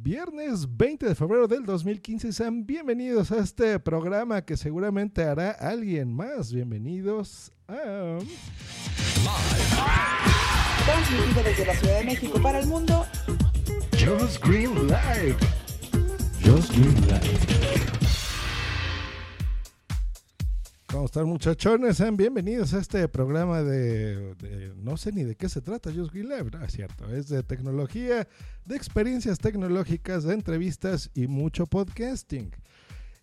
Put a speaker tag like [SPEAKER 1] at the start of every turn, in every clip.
[SPEAKER 1] Viernes 20 de febrero del 2015. Sean bienvenidos a este programa que seguramente hará alguien más. Bienvenidos a.
[SPEAKER 2] Transmitido desde la Ciudad de México para el mundo.
[SPEAKER 1] Just Green Live. Just Green Live. ¿Cómo están muchachones? Sean bienvenidos a este programa de, no sé ni de qué se trata, Just Live, no, es cierto, es de tecnología, de experiencias tecnológicas, de entrevistas y mucho podcasting.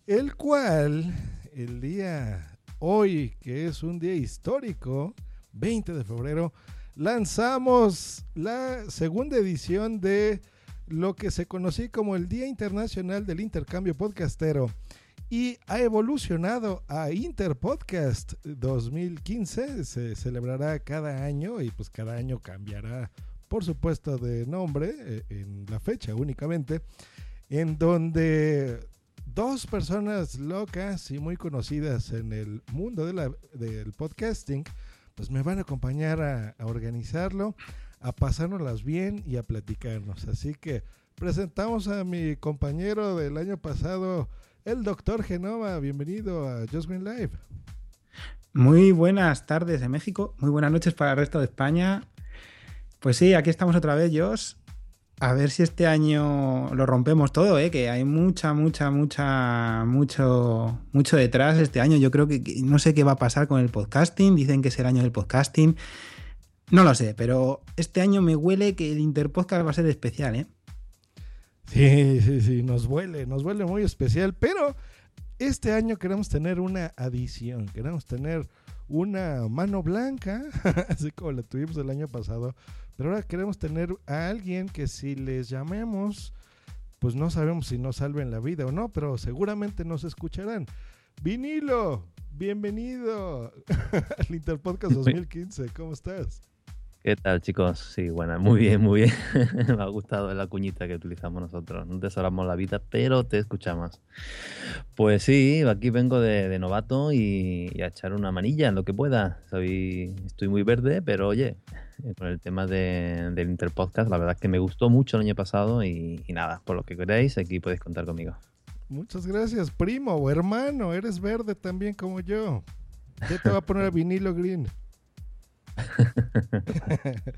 [SPEAKER 1] El cual, el día hoy, que es un día histórico, 20 de febrero, lanzamos la segunda edición de lo que se conocí como el Día Internacional del Intercambio Podcastero y ha evolucionado a Interpodcast 2015. Se celebrará cada año y pues cada año cambiará, por supuesto, de nombre eh, en la fecha únicamente, en donde dos personas locas y muy conocidas en el mundo de del podcasting, pues me van a acompañar a, a organizarlo, a pasárnoslas bien y a platicarnos. Así que presentamos a mi compañero del año pasado, el doctor Genova. Bienvenido a Just Green Live.
[SPEAKER 3] Muy buenas tardes de México, muy buenas noches para el resto de España. Pues sí, aquí estamos otra vez, Jos. A ver si este año lo rompemos todo, ¿eh? que hay mucha, mucha, mucha, mucho, mucho detrás este año. Yo creo que, que no sé qué va a pasar con el podcasting. Dicen que es el año del podcasting. No lo sé, pero este año me huele que el Interpodcast va a ser especial, ¿eh?
[SPEAKER 1] Sí, sí, sí, nos huele, nos huele muy especial, pero este año queremos tener una adición, queremos tener una mano blanca, así como la tuvimos el año pasado, pero ahora queremos tener a alguien que si les llamemos, pues no sabemos si nos salven la vida o no, pero seguramente nos escucharán. Vinilo, bienvenido al Interpodcast 2015, ¿cómo estás?
[SPEAKER 4] ¿Qué tal, chicos? Sí, bueno, muy bien, muy bien. Me ha gustado la cuñita que utilizamos nosotros. No te salvamos la vida, pero te escuchamos. Pues sí, aquí vengo de, de novato y, y a echar una manilla en lo que pueda. Soy, estoy muy verde, pero oye, con el tema de- del Interpodcast, la verdad es que me gustó mucho el año pasado y, y nada, por lo que queráis, aquí podéis contar conmigo.
[SPEAKER 1] Muchas gracias, primo o hermano. Eres verde también como yo. Ya te va a poner vinilo green.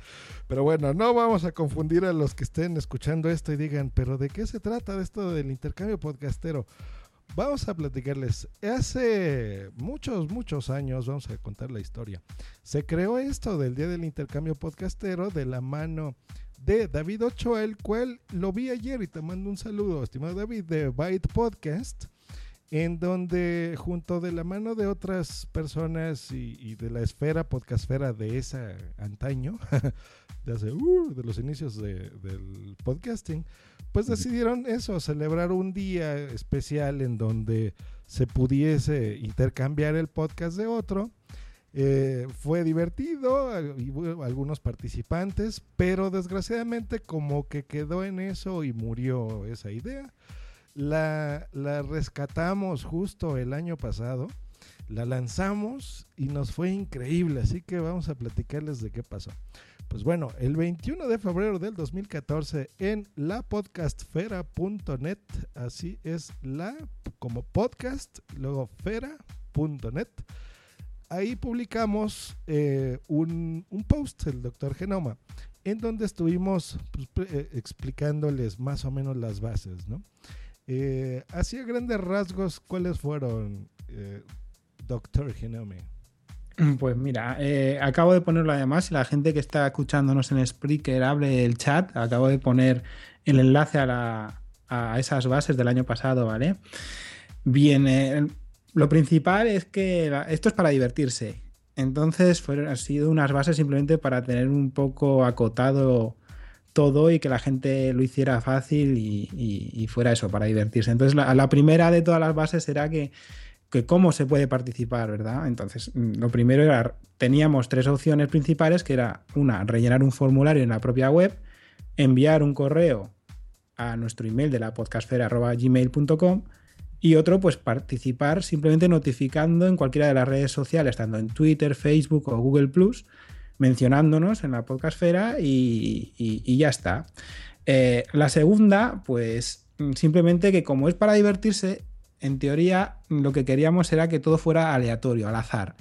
[SPEAKER 1] pero bueno, no vamos a confundir a los que estén escuchando esto y digan, pero ¿de qué se trata de esto del intercambio podcastero? Vamos a platicarles. Hace muchos, muchos años, vamos a contar la historia. Se creó esto del Día del Intercambio Podcastero de la mano de David Ochoa, el cual lo vi ayer y te mando un saludo, estimado David, de Byte Podcast, en donde junto de la mano de otras personas y, y de la esfera podcastfera de esa antaño, de hace, uh, de los inicios de- del podcasting, pues decidieron eso, celebrar un día especial en donde se pudiese intercambiar el podcast de otro. Eh, fue divertido, y hubo algunos participantes, pero desgraciadamente como que quedó en eso y murió esa idea. La, la rescatamos justo el año pasado, la lanzamos y nos fue increíble, así que vamos a platicarles de qué pasó. Pues bueno, el 21 de febrero del 2014 en lapodcastfera.net, así es la como podcast, luego fera.net, ahí publicamos eh, un, un post, el doctor Genoma, en donde estuvimos pues, eh, explicándoles más o menos las bases, ¿no? Eh, grandes rasgos, ¿cuáles fueron, eh, doctor Genome?
[SPEAKER 3] Pues mira, eh, acabo de ponerlo además, la gente que está escuchándonos en Spreaker abre el chat, acabo de poner el enlace a, esas bases del año pasado, ¿vale? Bien, eh, lo principal es que esto es para divertirse. Entonces, fueron, han sido unas bases simplemente para tener un poco acotado todo y que la gente lo hiciera fácil y, fuera eso, para divertirse. Entonces, la, primera de todas las bases será que que cómo se puede participar, ¿verdad? Entonces, mm, lo primero era, teníamos tres opciones principales, que era una, rellenar un formulario en la propia web, enviar un correo a nuestro email de la podcastfera.gmail.com y otro, pues participar simplemente notificando en cualquiera de las redes sociales, tanto en Twitter, Facebook o Google mencionándonos en la podcastfera y, y- y ya está. Eh, la segunda, pues simplemente que como es para divertirse, en teoría lo que queríamos era que todo fuera aleatorio, al azar.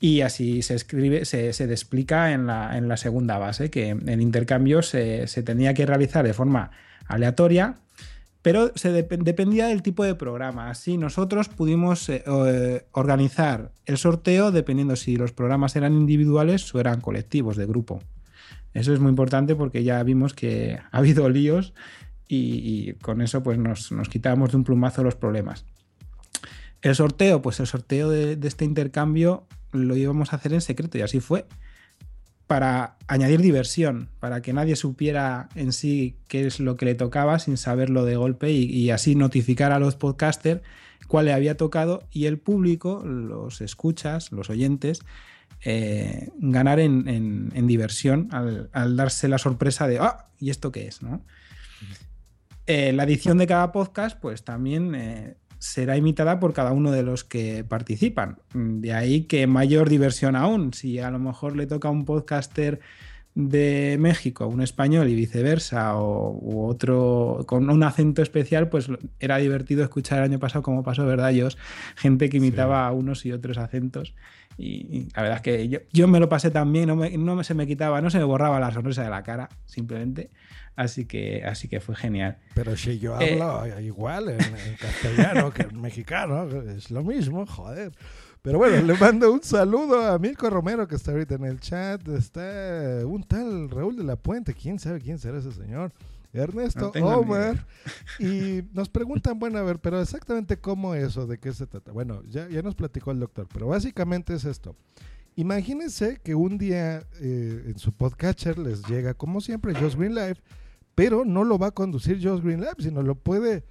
[SPEAKER 3] Y así se escribe, se, se explica en la, en la, segunda base, que el intercambio se, se, tenía que realizar de forma aleatoria, pero se de, dependía del tipo de programa. Así nosotros pudimos eh, organizar el sorteo dependiendo si los programas eran individuales o eran colectivos de grupo. Eso es muy importante porque ya vimos que ha habido líos y, con eso pues nos, nos quitábamos de un plumazo los problemas. El sorteo, pues el sorteo de, este intercambio lo íbamos a hacer en secreto y así fue. Para añadir diversión, para que nadie supiera en sí qué es lo que le tocaba sin saberlo de golpe y, y así notificar a los podcasters cuál le había tocado y el público, los escuchas, los oyentes, eh, ganar en, en, en diversión al, al, darse la sorpresa de, ah, ¿y esto qué es? ¿no? Eh, la edición de cada podcast, pues también eh, será imitada por cada uno de los que participan. De ahí que mayor diversión aún. Si a lo mejor le toca a un podcaster de México, un español y viceversa, o u otro con un acento especial, pues era divertido escuchar el año pasado, como pasó, ¿verdad? Yo, gente que imitaba sí. a unos y otros acentos. Y, la verdad es que yo, yo me lo pasé también, no, me, no se me quitaba, no se me borraba la sonrisa de la cara, simplemente. Así que, así que fue genial.
[SPEAKER 1] Pero si yo hablo eh, igual en, en castellano que en mexicano, es lo mismo, joder. Pero bueno, le mando un saludo a Milko Romero que está ahorita en el chat. Está un tal Raúl de la Puente. ¿Quién sabe quién será ese señor? Ernesto no Omar. Y nos preguntan, bueno, a ver, pero exactamente cómo eso, de qué se trata. Bueno, ya, ya nos platicó el doctor, pero básicamente es esto. Imagínense que un día eh, en su podcatcher les llega, como siempre, Josh Green Live, pero no lo va a conducir Josh Green Live, sino lo puede.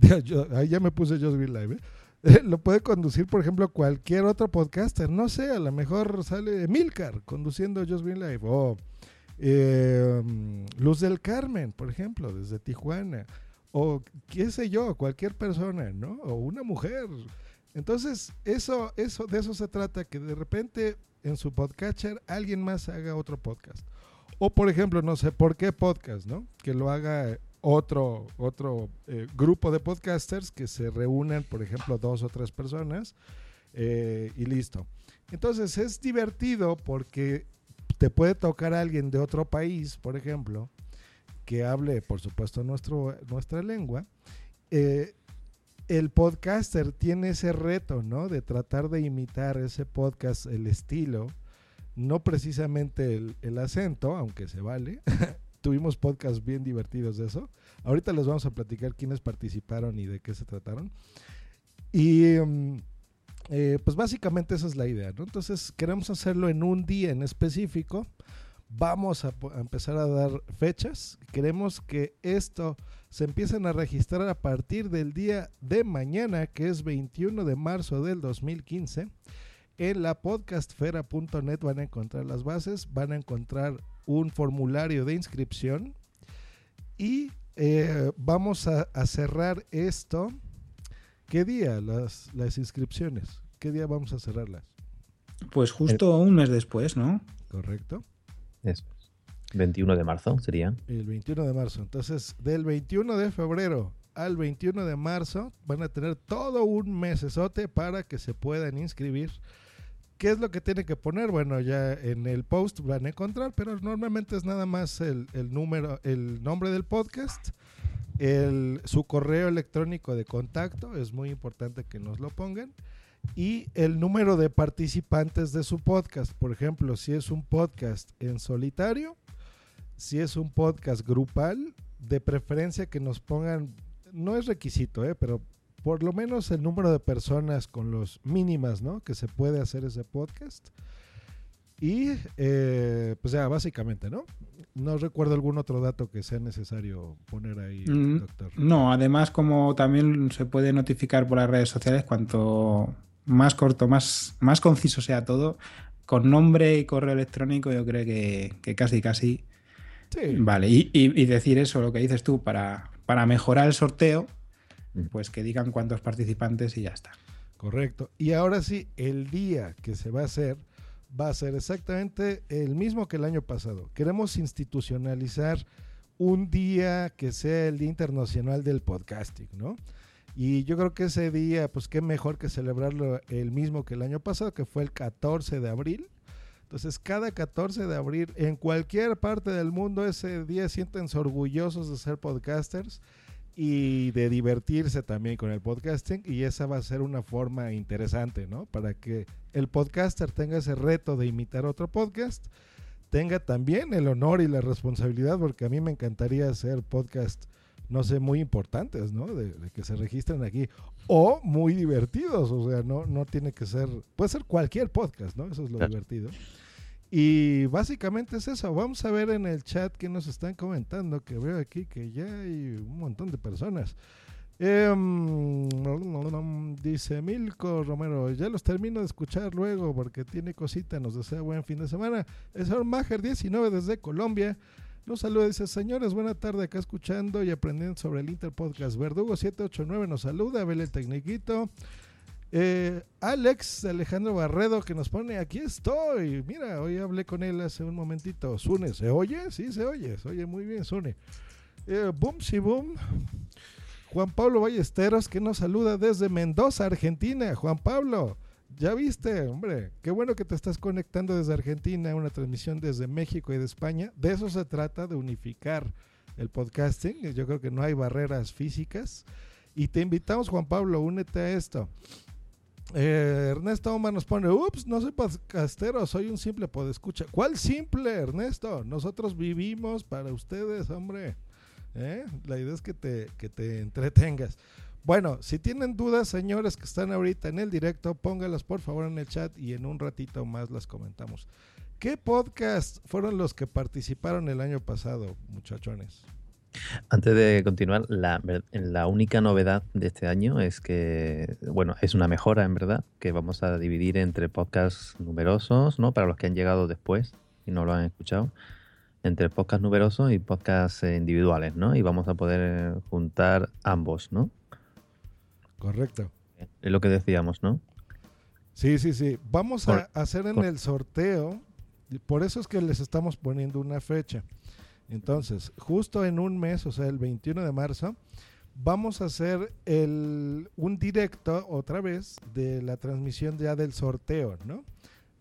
[SPEAKER 1] Ahí ya me puse Josh Green Live, ¿eh? lo puede conducir, por ejemplo, cualquier otro podcaster. No sé, a lo mejor sale Milcar conduciendo Just Green Live. O eh, Luz del Carmen, por ejemplo, desde Tijuana. O qué sé yo, cualquier persona, ¿no? O una mujer. Entonces, eso, eso, de eso se trata, que de repente en su podcatcher alguien más haga otro podcast. O, por ejemplo, no sé, ¿por qué podcast, no? Que lo haga otro, otro eh, grupo de podcasters que se reúnen, por ejemplo, dos o tres personas eh, y listo. Entonces es divertido porque te puede tocar a alguien de otro país, por ejemplo, que hable, por supuesto, nuestro, nuestra lengua. Eh, el podcaster tiene ese reto, ¿no? De tratar de imitar ese podcast, el estilo, no precisamente el, el acento, aunque se vale, tuvimos podcasts bien divertidos de eso. Ahorita les vamos a platicar quiénes participaron y de qué se trataron. Y um, eh, pues básicamente esa es la idea, ¿no? Entonces queremos hacerlo en un día en específico. Vamos a, empezar a dar fechas. Queremos que esto se empiecen a registrar a partir del día de mañana, que es 21 de marzo del 2015. En la podcastfera.net van a encontrar las bases, van a encontrar un formulario de inscripción y eh, vamos a, cerrar esto. ¿Qué día las, inscripciones? ¿Qué día vamos a cerrarlas?
[SPEAKER 3] Pues justo el, un mes después, ¿no?
[SPEAKER 1] Correcto.
[SPEAKER 4] Es 21 de marzo sería.
[SPEAKER 1] El 21 de marzo. Entonces, del 21 de febrero al 21 de marzo van a tener todo un mesesote para que se puedan inscribir ¿Qué es lo que tiene que poner? Bueno, ya en el post van a encontrar, pero normalmente es nada más el, el número, el nombre del podcast, el, su correo electrónico de contacto, es muy importante que nos lo pongan, y el número de participantes de su podcast. Por ejemplo, si es un podcast en solitario, si es un podcast grupal, de preferencia que nos pongan, no es requisito, ¿eh? pero por lo menos el número de personas con los mínimas, ¿no? Que se puede hacer ese podcast. Y eh, pues ya, básicamente, ¿no? No recuerdo algún otro dato que sea necesario poner ahí, mm, doctor.
[SPEAKER 3] No, además como también se puede notificar por las redes sociales, cuanto más corto, más, más conciso sea todo, con nombre y correo electrónico yo creo que, que casi, casi... Sí. Vale, y, y, y, decir eso, lo que dices tú, para, para mejorar el sorteo, pues que digan cuántos participantes y ya está.
[SPEAKER 1] Correcto. Y ahora sí, el día que se va a hacer va a ser exactamente el mismo que el año pasado. Queremos institucionalizar un día que sea el Día Internacional del Podcasting, ¿no? Y yo creo que ese día, pues qué mejor que celebrarlo el mismo que el año pasado, que fue el 14 de abril. Entonces, cada 14 de abril, en cualquier parte del mundo, ese día siéntense orgullosos de ser podcasters y de divertirse también con el podcasting. Y esa va a ser una forma interesante, ¿no? Para que el podcaster tenga ese reto de imitar otro podcast, tenga también el honor y la responsabilidad, porque a mí me encantaría hacer podcast no sé, muy importantes, ¿no? De, que se registren aquí. O muy divertidos, o sea, no, no tiene que ser, puede ser cualquier podcast, ¿no? Eso es lo divertido. Y básicamente es eso. Vamos a ver en el chat que nos están comentando, que veo aquí que ya hay un montón de personas. Em, dice Milko Romero, ya los termino de escuchar luego porque tiene cosita, nos desea buen fin de semana. Es Mager 19 desde Colombia. Nos saluda, dice, señores, buena tarde acá escuchando y aprendiendo sobre el Interpodcast. Verdugo 789 nos saluda, Abel el Tecniquito. Eh, Alex Alejandro Barredo que nos pone, aquí estoy. Mira, hoy hablé con él hace un momentito. Sune, ¿se oye? Sí, se oye, se oye muy bien, Sune. Eh, boom, sí, boom. Juan Pablo Ballesteros que nos saluda desde Mendoza, Argentina. Juan Pablo, ya viste, hombre, qué bueno que te estás conectando desde Argentina, una transmisión desde México y de España. De eso se trata, de unificar el podcasting. Yo creo que no hay barreras físicas. Y te invitamos, Juan Pablo, únete a esto. Eh, Ernesto Omar nos pone, ups, no soy podcastero, soy un simple podescucha. ¿Cuál simple, Ernesto? Nosotros vivimos para ustedes, hombre. ¿Eh? La idea es que te, que te entretengas. Bueno, si tienen dudas, señores que están ahorita en el directo, póngalas por favor en el chat y en un ratito más las comentamos. ¿Qué podcast fueron los que participaron el año pasado, muchachones?
[SPEAKER 4] Antes de continuar, la, la, única novedad de este año es que, bueno, es una mejora en verdad, que vamos a dividir entre podcasts numerosos, ¿no? Para los que han llegado después y no lo han escuchado, entre podcasts numerosos y podcasts individuales, ¿no? Y vamos a poder juntar ambos, ¿no?
[SPEAKER 1] Correcto.
[SPEAKER 4] Es lo que decíamos, ¿no?
[SPEAKER 1] Sí, sí, sí. Vamos a hacer en el sorteo, por eso es que les estamos poniendo una fecha. Entonces, justo en un mes, o sea, el 21 de marzo, vamos a hacer el, un directo otra vez de la transmisión ya del sorteo, ¿no?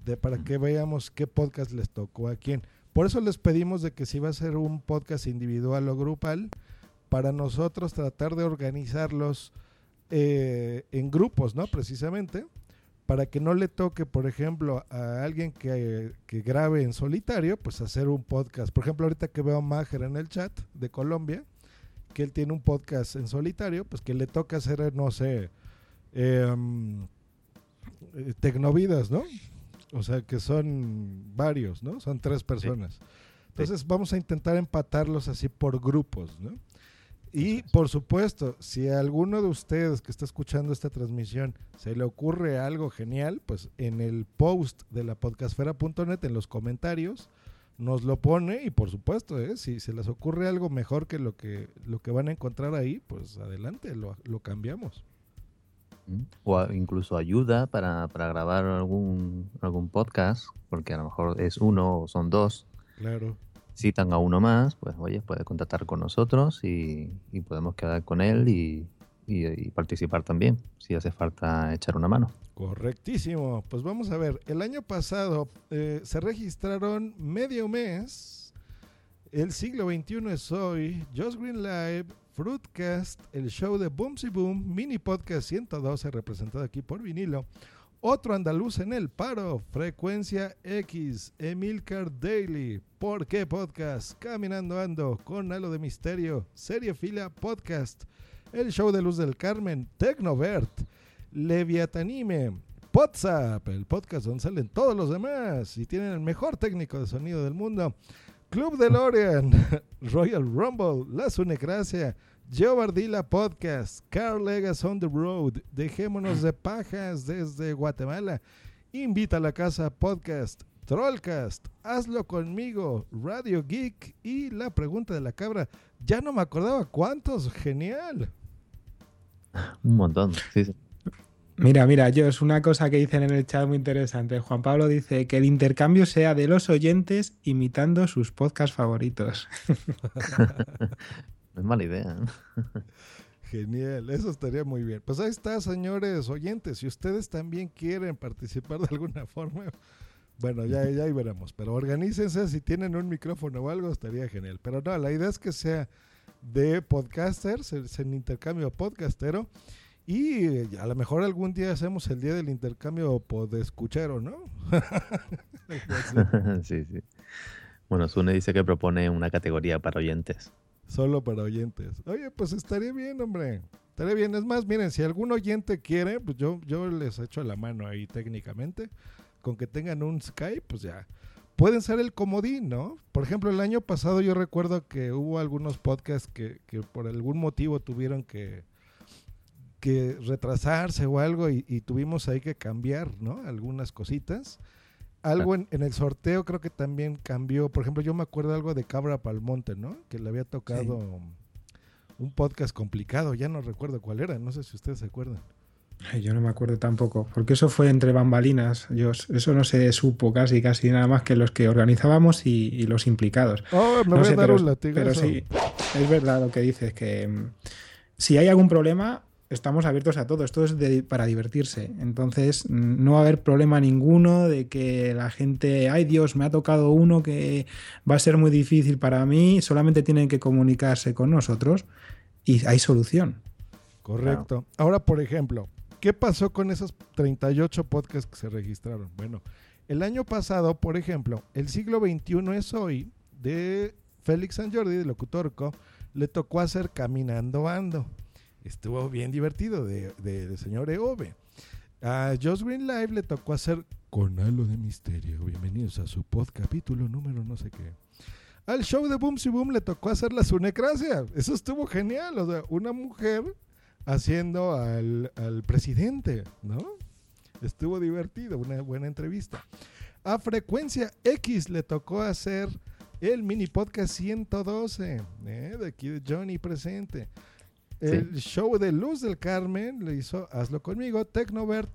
[SPEAKER 1] De, para que veamos qué podcast les tocó a quién. Por eso les pedimos de que si va a ser un podcast individual o grupal, para nosotros tratar de organizarlos eh, en grupos, ¿no? Precisamente, para que no le toque, por ejemplo, a alguien que, grabe en solitario, pues hacer un podcast. Por ejemplo, ahorita que veo a Mager en el chat de Colombia, que él tiene un podcast en solitario, pues que le toca hacer, no sé, em, eh, Tecnovidas, ¿no? O sea, que son varios, ¿no? Son tres personas. Entonces vamos a intentar empatarlos así por grupos, ¿no? Y por supuesto, si a alguno de ustedes que está escuchando esta transmisión se le ocurre algo genial, pues en el post de la podcastfera.net, en los comentarios, nos lo pone y por supuesto, ¿eh? si se les ocurre algo mejor que lo que, lo que van a encontrar ahí, pues adelante, lo, lo cambiamos.
[SPEAKER 4] O incluso ayuda para, para grabar algún, algún podcast, porque a lo mejor es uno o son dos.
[SPEAKER 1] Claro
[SPEAKER 4] citan a uno más, pues oye, puede contactar con nosotros y, podemos quedar con él y, participar también, si hace falta echar una mano.
[SPEAKER 1] Correctísimo. Pues vamos a ver, el año pasado eh, se registraron medio mes, el siglo XXI es hoy, Just Green Live, Fruitcast, el show de Boomsy Boom, Mini Podcast 112, representado aquí por vinilo. Otro andaluz en el paro, Frecuencia X, Emilcar Daily, ¿Por qué Podcast? Caminando Ando, con Halo de Misterio, Serie Fila Podcast, El Show de Luz del Carmen, Tecnovert, Leviatanime, WhatsApp, el podcast donde salen todos los demás y tienen el mejor técnico de sonido del mundo, Club de Lorian, Royal Rumble, La Sunecracia, Joe Bardila Podcast, Carl Legas on the Road, Dejémonos de Pajas desde Guatemala, Invita a la Casa Podcast, Trollcast, Hazlo conmigo, Radio Geek y La Pregunta de la Cabra. Ya no me acordaba cuántos, genial.
[SPEAKER 4] Un montón, sí, sí.
[SPEAKER 3] Mira, mira, yo es una cosa que dicen en el chat muy interesante. Juan Pablo dice que el intercambio sea de los oyentes imitando sus podcasts favoritos.
[SPEAKER 4] no es mala idea.
[SPEAKER 1] Genial, eso estaría muy bien. Pues ahí está, señores oyentes. Si ustedes también quieren participar de alguna forma, bueno, ya, ya ahí veremos. Pero organícense, si tienen un micrófono o algo, estaría genial. Pero no, la idea es que sea de podcasters, el, intercambio podcastero. Y a lo mejor algún día hacemos el día del intercambio podescuchero, ¿no?
[SPEAKER 4] sí, sí. Bueno, Sune dice que propone una categoría para oyentes.
[SPEAKER 1] Solo para oyentes. Oye, pues estaría bien, hombre. Estaría bien. Es más, miren, si algún oyente quiere, pues yo, yo les echo la mano ahí técnicamente. Con que tengan un Skype, pues ya. Pueden ser el comodín, ¿no? Por ejemplo, el año pasado yo recuerdo que hubo algunos podcasts que, que por algún motivo tuvieron que, que retrasarse o algo y, tuvimos ahí que cambiar, ¿no? Algunas cositas. Algo en, el sorteo creo que también cambió. Por ejemplo, yo me acuerdo algo de Cabra Palmonte, ¿no? Que le había tocado un podcast complicado. Ya no recuerdo cuál era. No sé si ustedes se acuerdan.
[SPEAKER 3] yo no me acuerdo tampoco, porque eso fue entre bambalinas. Yo, eso no se supo casi, casi nada más que los que organizábamos y, los implicados.
[SPEAKER 1] Oh, me voy a dar un Pero
[SPEAKER 3] sí, es verdad lo que dices, que mm, si hay algún problema, estamos abiertos a todo, esto es para divertirse. Entonces, no va a haber problema ninguno de que la gente, ay Dios, me ha tocado uno que va a ser muy difícil para mí, solamente tienen que comunicarse con nosotros y hay solución.
[SPEAKER 1] Correcto. Ahora, por ejemplo, ¿qué pasó con esos 38 podcasts que se registraron? Bueno, el año pasado, por ejemplo, el siglo XXI es hoy de Félix San Jordi, de Locutorco, le tocó hacer Caminando Ando estuvo bien divertido de, de, señor Eove. A Josh Green Live le tocó hacer con halo de misterio. Bienvenidos a su pod capítulo número no sé qué. Al show de Boom Si Boom le tocó hacer la sunecracia. Eso estuvo genial. O sea, una mujer haciendo al, al presidente, ¿no? Estuvo divertido, una buena entrevista. A Frecuencia X le tocó hacer el mini podcast 112, ¿eh? de aquí de Johnny presente. El show de Luz del Carmen le hizo Hazlo conmigo. Tecnovert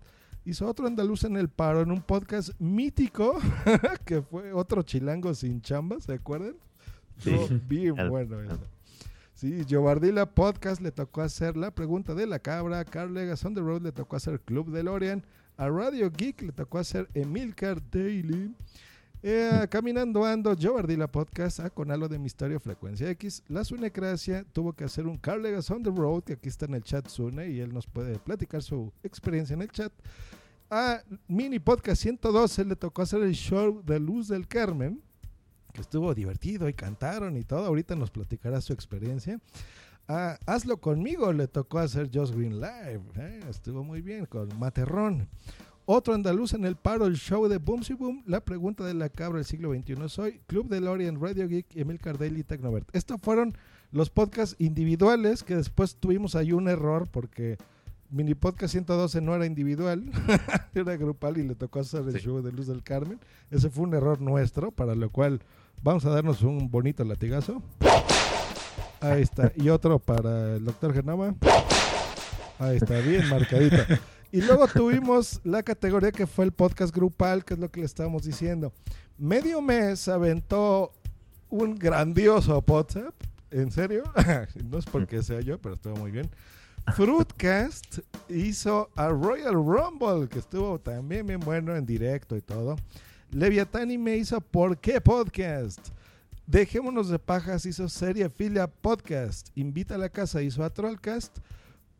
[SPEAKER 1] hizo otro andaluz en el paro en un podcast mítico que fue otro chilango sin chamba, ¿se acuerdan? Sí. bien bueno eso. Sí, Jovardila Podcast le tocó hacer la pregunta de la cabra. Carl Legas on the Road le tocó hacer Club de Lorian. A Radio Geek le tocó hacer Emilcar Daily. Eh, caminando ando, yo la podcast ah, con algo de Misterio Frecuencia X. La Sunecracia tuvo que hacer un Carlegas on the Road, que aquí está en el chat Sune, y él nos puede platicar su experiencia en el chat. A Mini Podcast 112 le tocó hacer el show de Luz del Carmen, que estuvo divertido y cantaron y todo. Ahorita nos platicará su experiencia. A Hazlo conmigo le tocó hacer Just Green Live. Eh, estuvo muy bien con Materrón. Otro andaluz en el paro, el show de Boom Si Boom, la pregunta de la cabra del siglo XXI soy, Club de Lorian, Radio Geek, Emil Cardelli y Tecnovert. Estos fueron los podcasts individuales que después tuvimos ahí un error porque Mini Podcast 112 no era individual, era grupal y le tocó hacer el show de Luz del Carmen. Ese fue un error nuestro, para lo cual vamos a darnos un bonito latigazo. Ahí está. Y otro para el doctor Genoma. Ahí está, bien marcadito. Y luego tuvimos la categoría que fue el podcast grupal, que es lo que le estábamos diciendo. Medio mes aventó un grandioso WhatsApp. ¿En serio? no es porque sea yo, pero estuvo muy bien. Fruitcast hizo a Royal Rumble, que estuvo también bien bueno en directo y todo. Leviatani me hizo ¿Por qué Podcast? Dejémonos de pajas hizo Serie Filia Podcast. Invita a la casa hizo a Trollcast.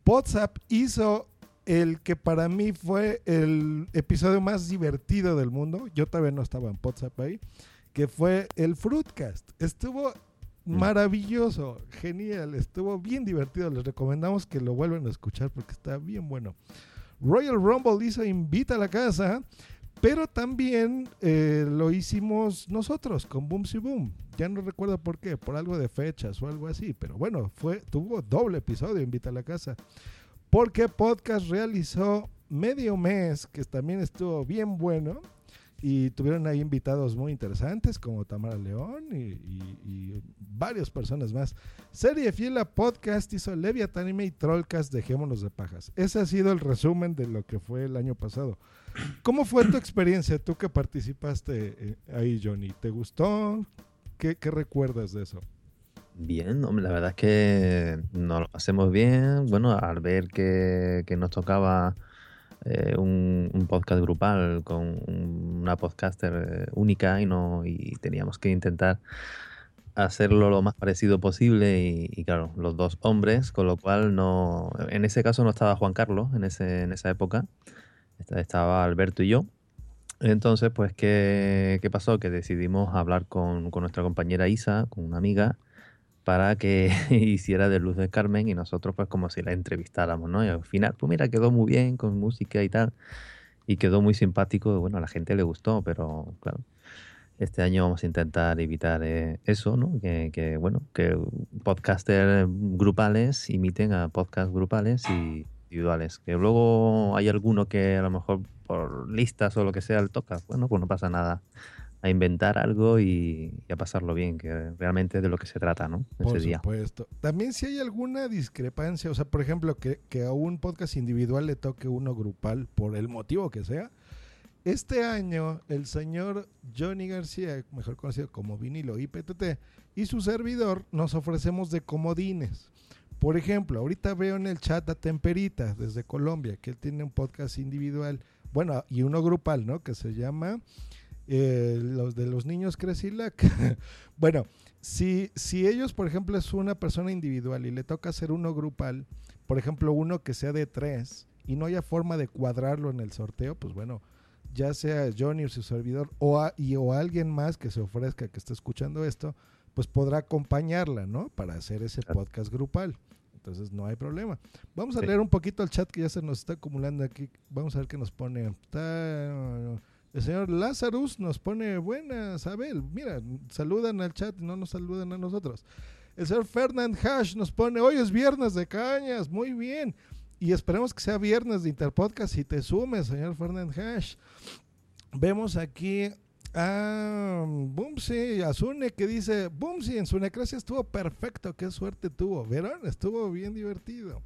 [SPEAKER 1] WhatsApp hizo el que para mí fue el episodio más divertido del mundo. Yo todavía no estaba en WhatsApp ahí. Que fue el Fruitcast. Estuvo mm. maravilloso, genial, estuvo bien divertido. Les recomendamos que lo vuelvan a escuchar porque está bien bueno. Royal Rumble hizo Invita a la Casa, pero también eh, lo hicimos nosotros con Boom Si Boom. Ya no recuerdo por qué, por algo de fechas o algo así, pero bueno, fue tuvo doble episodio Invita a la Casa porque podcast realizó medio mes, que también estuvo bien bueno, y tuvieron ahí invitados muy interesantes como Tamara León y, y, varias personas más. Serie Fiela Podcast hizo Leviathan Anime y Trollcast Dejémonos de Pajas. Ese ha sido el resumen de lo que fue el año pasado. ¿Cómo fue tu experiencia? Tú que participaste eh, ahí, Johnny. ¿Te gustó? ¿Qué, qué recuerdas de eso?
[SPEAKER 4] Bien, hombre, la verdad es que nos lo pasemos bien. Bueno, al ver que, que nos tocaba eh, un, un podcast grupal con una podcaster eh, única y no y teníamos que intentar hacerlo lo más parecido posible y, y claro, los dos hombres, con lo cual no, en ese caso no estaba Juan Carlos en ese, en esa época, esta- estaba Alberto y yo. Entonces, pues, ¿qué, qué pasó? Que decidimos hablar con, con nuestra compañera Isa, con una amiga, para que hiciera de Luz de Carmen y nosotros, pues, como si la entrevistáramos, ¿no? Y al final, pues, mira, quedó muy bien con música y tal, y quedó muy simpático, bueno, a la gente le gustó, pero claro, este año vamos a intentar evitar eh, eso, ¿no? Que, que, bueno, que podcasters grupales imiten a podcast grupales y individuales. Que luego hay alguno que a lo mejor por listas o lo que sea le toca, bueno, pues no pasa nada. A inventar algo y, y a pasarlo bien, que realmente es de lo que se trata, ¿no?
[SPEAKER 1] Por
[SPEAKER 4] Ese día.
[SPEAKER 1] supuesto. También si hay alguna discrepancia, o sea, por ejemplo, que, que a un podcast individual le toque uno grupal, por el motivo que sea. Este año, el señor Johnny García, mejor conocido como Vinilo IPTT, y su servidor nos ofrecemos de comodines. Por ejemplo, ahorita veo en el chat a Temperita desde Colombia, que él tiene un podcast individual, bueno, y uno grupal, ¿no? Que se llama eh, Los de los niños Cresilac. bueno, si, si ellos, por ejemplo, es una persona individual y le toca hacer uno grupal, por ejemplo, uno que sea de tres y no haya forma de cuadrarlo en el sorteo, pues bueno, ya sea Johnny o su servidor o, a- y, o alguien más que se ofrezca que esté escuchando esto, pues podrá acompañarla, ¿no? Para hacer ese podcast grupal. Entonces no hay problema. Vamos a
[SPEAKER 4] Sí.
[SPEAKER 1] leer un poquito el chat que ya se nos está acumulando aquí. Vamos a ver qué nos pone. Está- el señor Lazarus nos pone buenas, Abel. Mira, saludan al chat no nos saludan a nosotros. El señor Fernand Hash nos pone, hoy es viernes de cañas, muy bien. Y esperemos que sea viernes de Interpodcast y te sumes, señor Fernand Hash. Vemos aquí a Bumsy, a Zune, que dice, Bumsy, en su necracia estuvo perfecto, qué suerte tuvo. ¿Vieron? Estuvo bien divertido.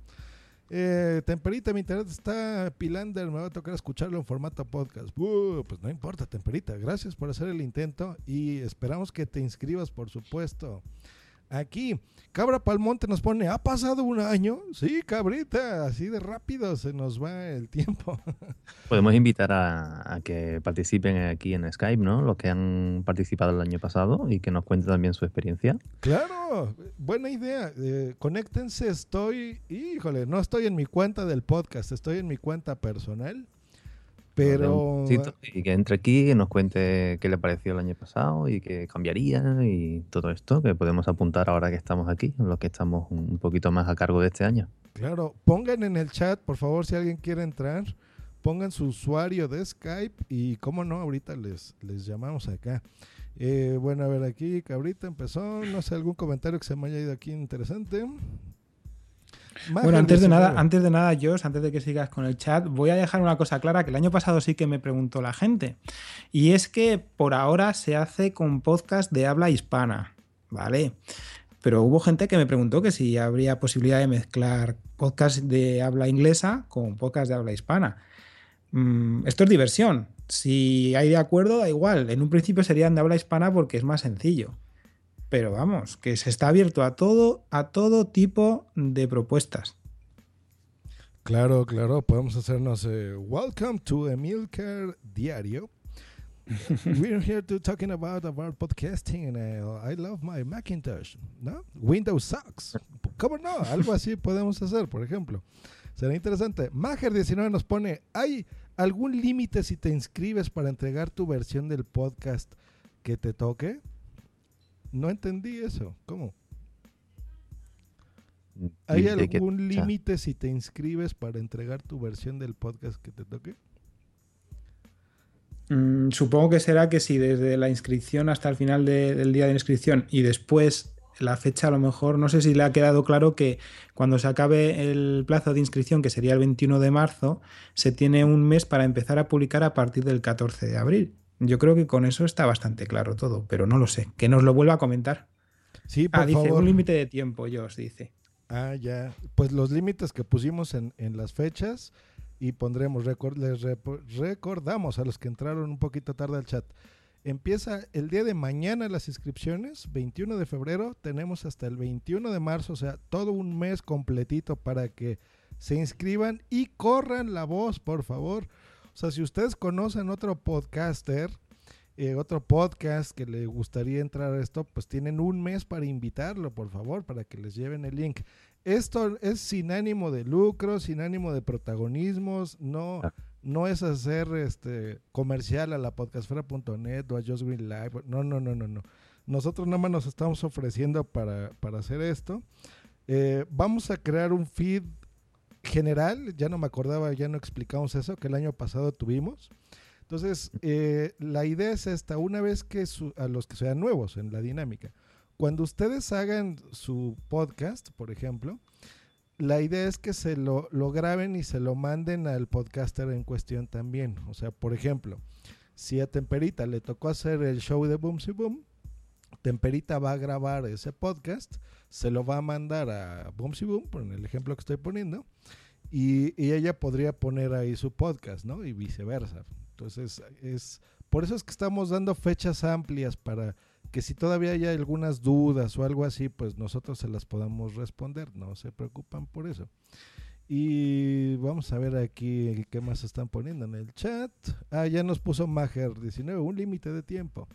[SPEAKER 1] Eh, Temperita, mi internet está pilander, me va a tocar escucharlo en formato podcast. Uh, pues no importa, Temperita, gracias por hacer el intento y esperamos que te inscribas, por supuesto. Aquí, Cabra Palmonte nos pone, ¿ha pasado un año? Sí, cabrita, así de rápido se nos va el tiempo.
[SPEAKER 4] Podemos invitar a, a que participen aquí en Skype, ¿no? Los que han participado el año pasado y que nos cuenten también su experiencia.
[SPEAKER 1] Claro, buena idea. Eh, conéctense, estoy, híjole, no estoy en mi cuenta del podcast, estoy en mi cuenta personal. Pero
[SPEAKER 4] Sí, Y que entre aquí y nos cuente qué le pareció el año pasado y qué cambiaría y todo esto que podemos apuntar ahora que estamos aquí, los que estamos un un poquito más a cargo de este año.
[SPEAKER 1] Claro, pongan en el chat, por favor, si alguien quiere entrar, pongan su usuario de Skype y, cómo no, ahorita les, les llamamos acá. Eh, bueno, a ver, aquí Cabrita empezó, no sé, algún comentario que se me haya ido aquí interesante.
[SPEAKER 3] Bueno, antes de nada,
[SPEAKER 1] 19.
[SPEAKER 3] antes de nada, Josh, antes de que sigas con el chat, voy a dejar una cosa clara que el año pasado sí que me preguntó la gente. Y es que por ahora se hace con podcast de habla hispana, ¿vale? Pero hubo gente que me preguntó que si habría posibilidad de mezclar podcast de habla inglesa con podcast de habla hispana. Mm, esto es diversión. Si hay de acuerdo, da igual. En un principio serían de habla hispana porque es más sencillo. Pero vamos, que se está abierto a todo, a todo tipo de propuestas.
[SPEAKER 1] Claro, claro, podemos hacernos eh, Welcome to Emilcar Diario. We're here to talking about about podcasting and uh, I love my Macintosh, ¿no? Windows sucks. ¿Cómo no? Algo así podemos hacer, por ejemplo. Será interesante. Mager19 nos pone, ¿hay algún límite si te inscribes para entregar tu versión del podcast que te toque? No entendí eso. ¿Cómo? ¿Hay
[SPEAKER 4] ¿De qué-
[SPEAKER 1] algún límite si te inscribes para entregar tu versión del podcast que te toque?
[SPEAKER 3] Mm, supongo que será que si desde la inscripción hasta el final de- del día de inscripción y después la fecha a lo mejor, no sé si le ha quedado claro que cuando se acabe el plazo de inscripción, que sería el 21 de marzo, se tiene un mes para empezar a publicar a partir del 14 de abril. Yo creo que con eso está bastante claro todo, pero no lo sé. Que nos lo vuelva a comentar.
[SPEAKER 1] Sí, por
[SPEAKER 3] ah, dice
[SPEAKER 1] favor.
[SPEAKER 3] un límite de tiempo, os dice.
[SPEAKER 1] Ah, ya. Pues los límites que pusimos en, en las fechas y pondremos, recor- les recordamos a los que entraron un poquito tarde al chat. Empieza el día de mañana las inscripciones, 21 de febrero, tenemos hasta el 21 de marzo, o sea, todo un mes completito para que se inscriban y corran la voz, por favor. O sea, si ustedes conocen otro podcaster, eh, otro podcast que le gustaría entrar a esto, pues tienen un mes para invitarlo, por favor, para que les lleven el link. Esto es sin ánimo de lucro, sin ánimo de protagonismos, no,
[SPEAKER 4] Ah.
[SPEAKER 1] no es hacer este comercial a la podcastfera.net o a Just Green Live. No, no, no, no, no. Nosotros nada más nos estamos ofreciendo para, para hacer esto. Eh, vamos a crear un feed general, ya no me acordaba, ya no explicamos eso, que el año pasado tuvimos. Entonces, eh, la idea es esta, una vez que a los que sean nuevos en la dinámica, cuando ustedes hagan su podcast, por ejemplo, la idea es que se lo, graben y se lo manden al podcaster en cuestión también. O sea, por ejemplo, si a Temperita le tocó hacer el show de Boom Si Boom, Temperita va a grabar ese podcast, se lo va a mandar a Boom Si Boom, por el ejemplo que estoy poniendo, y, y ella podría poner ahí su podcast, ¿no? Y viceversa. Entonces, es por eso es que estamos dando fechas amplias para que si todavía hay algunas dudas o algo así, pues nosotros se las podamos responder, no se preocupan por eso. Y vamos a ver aquí qué más están poniendo en el chat. Ah, ya nos puso Mager 19, un límite de tiempo.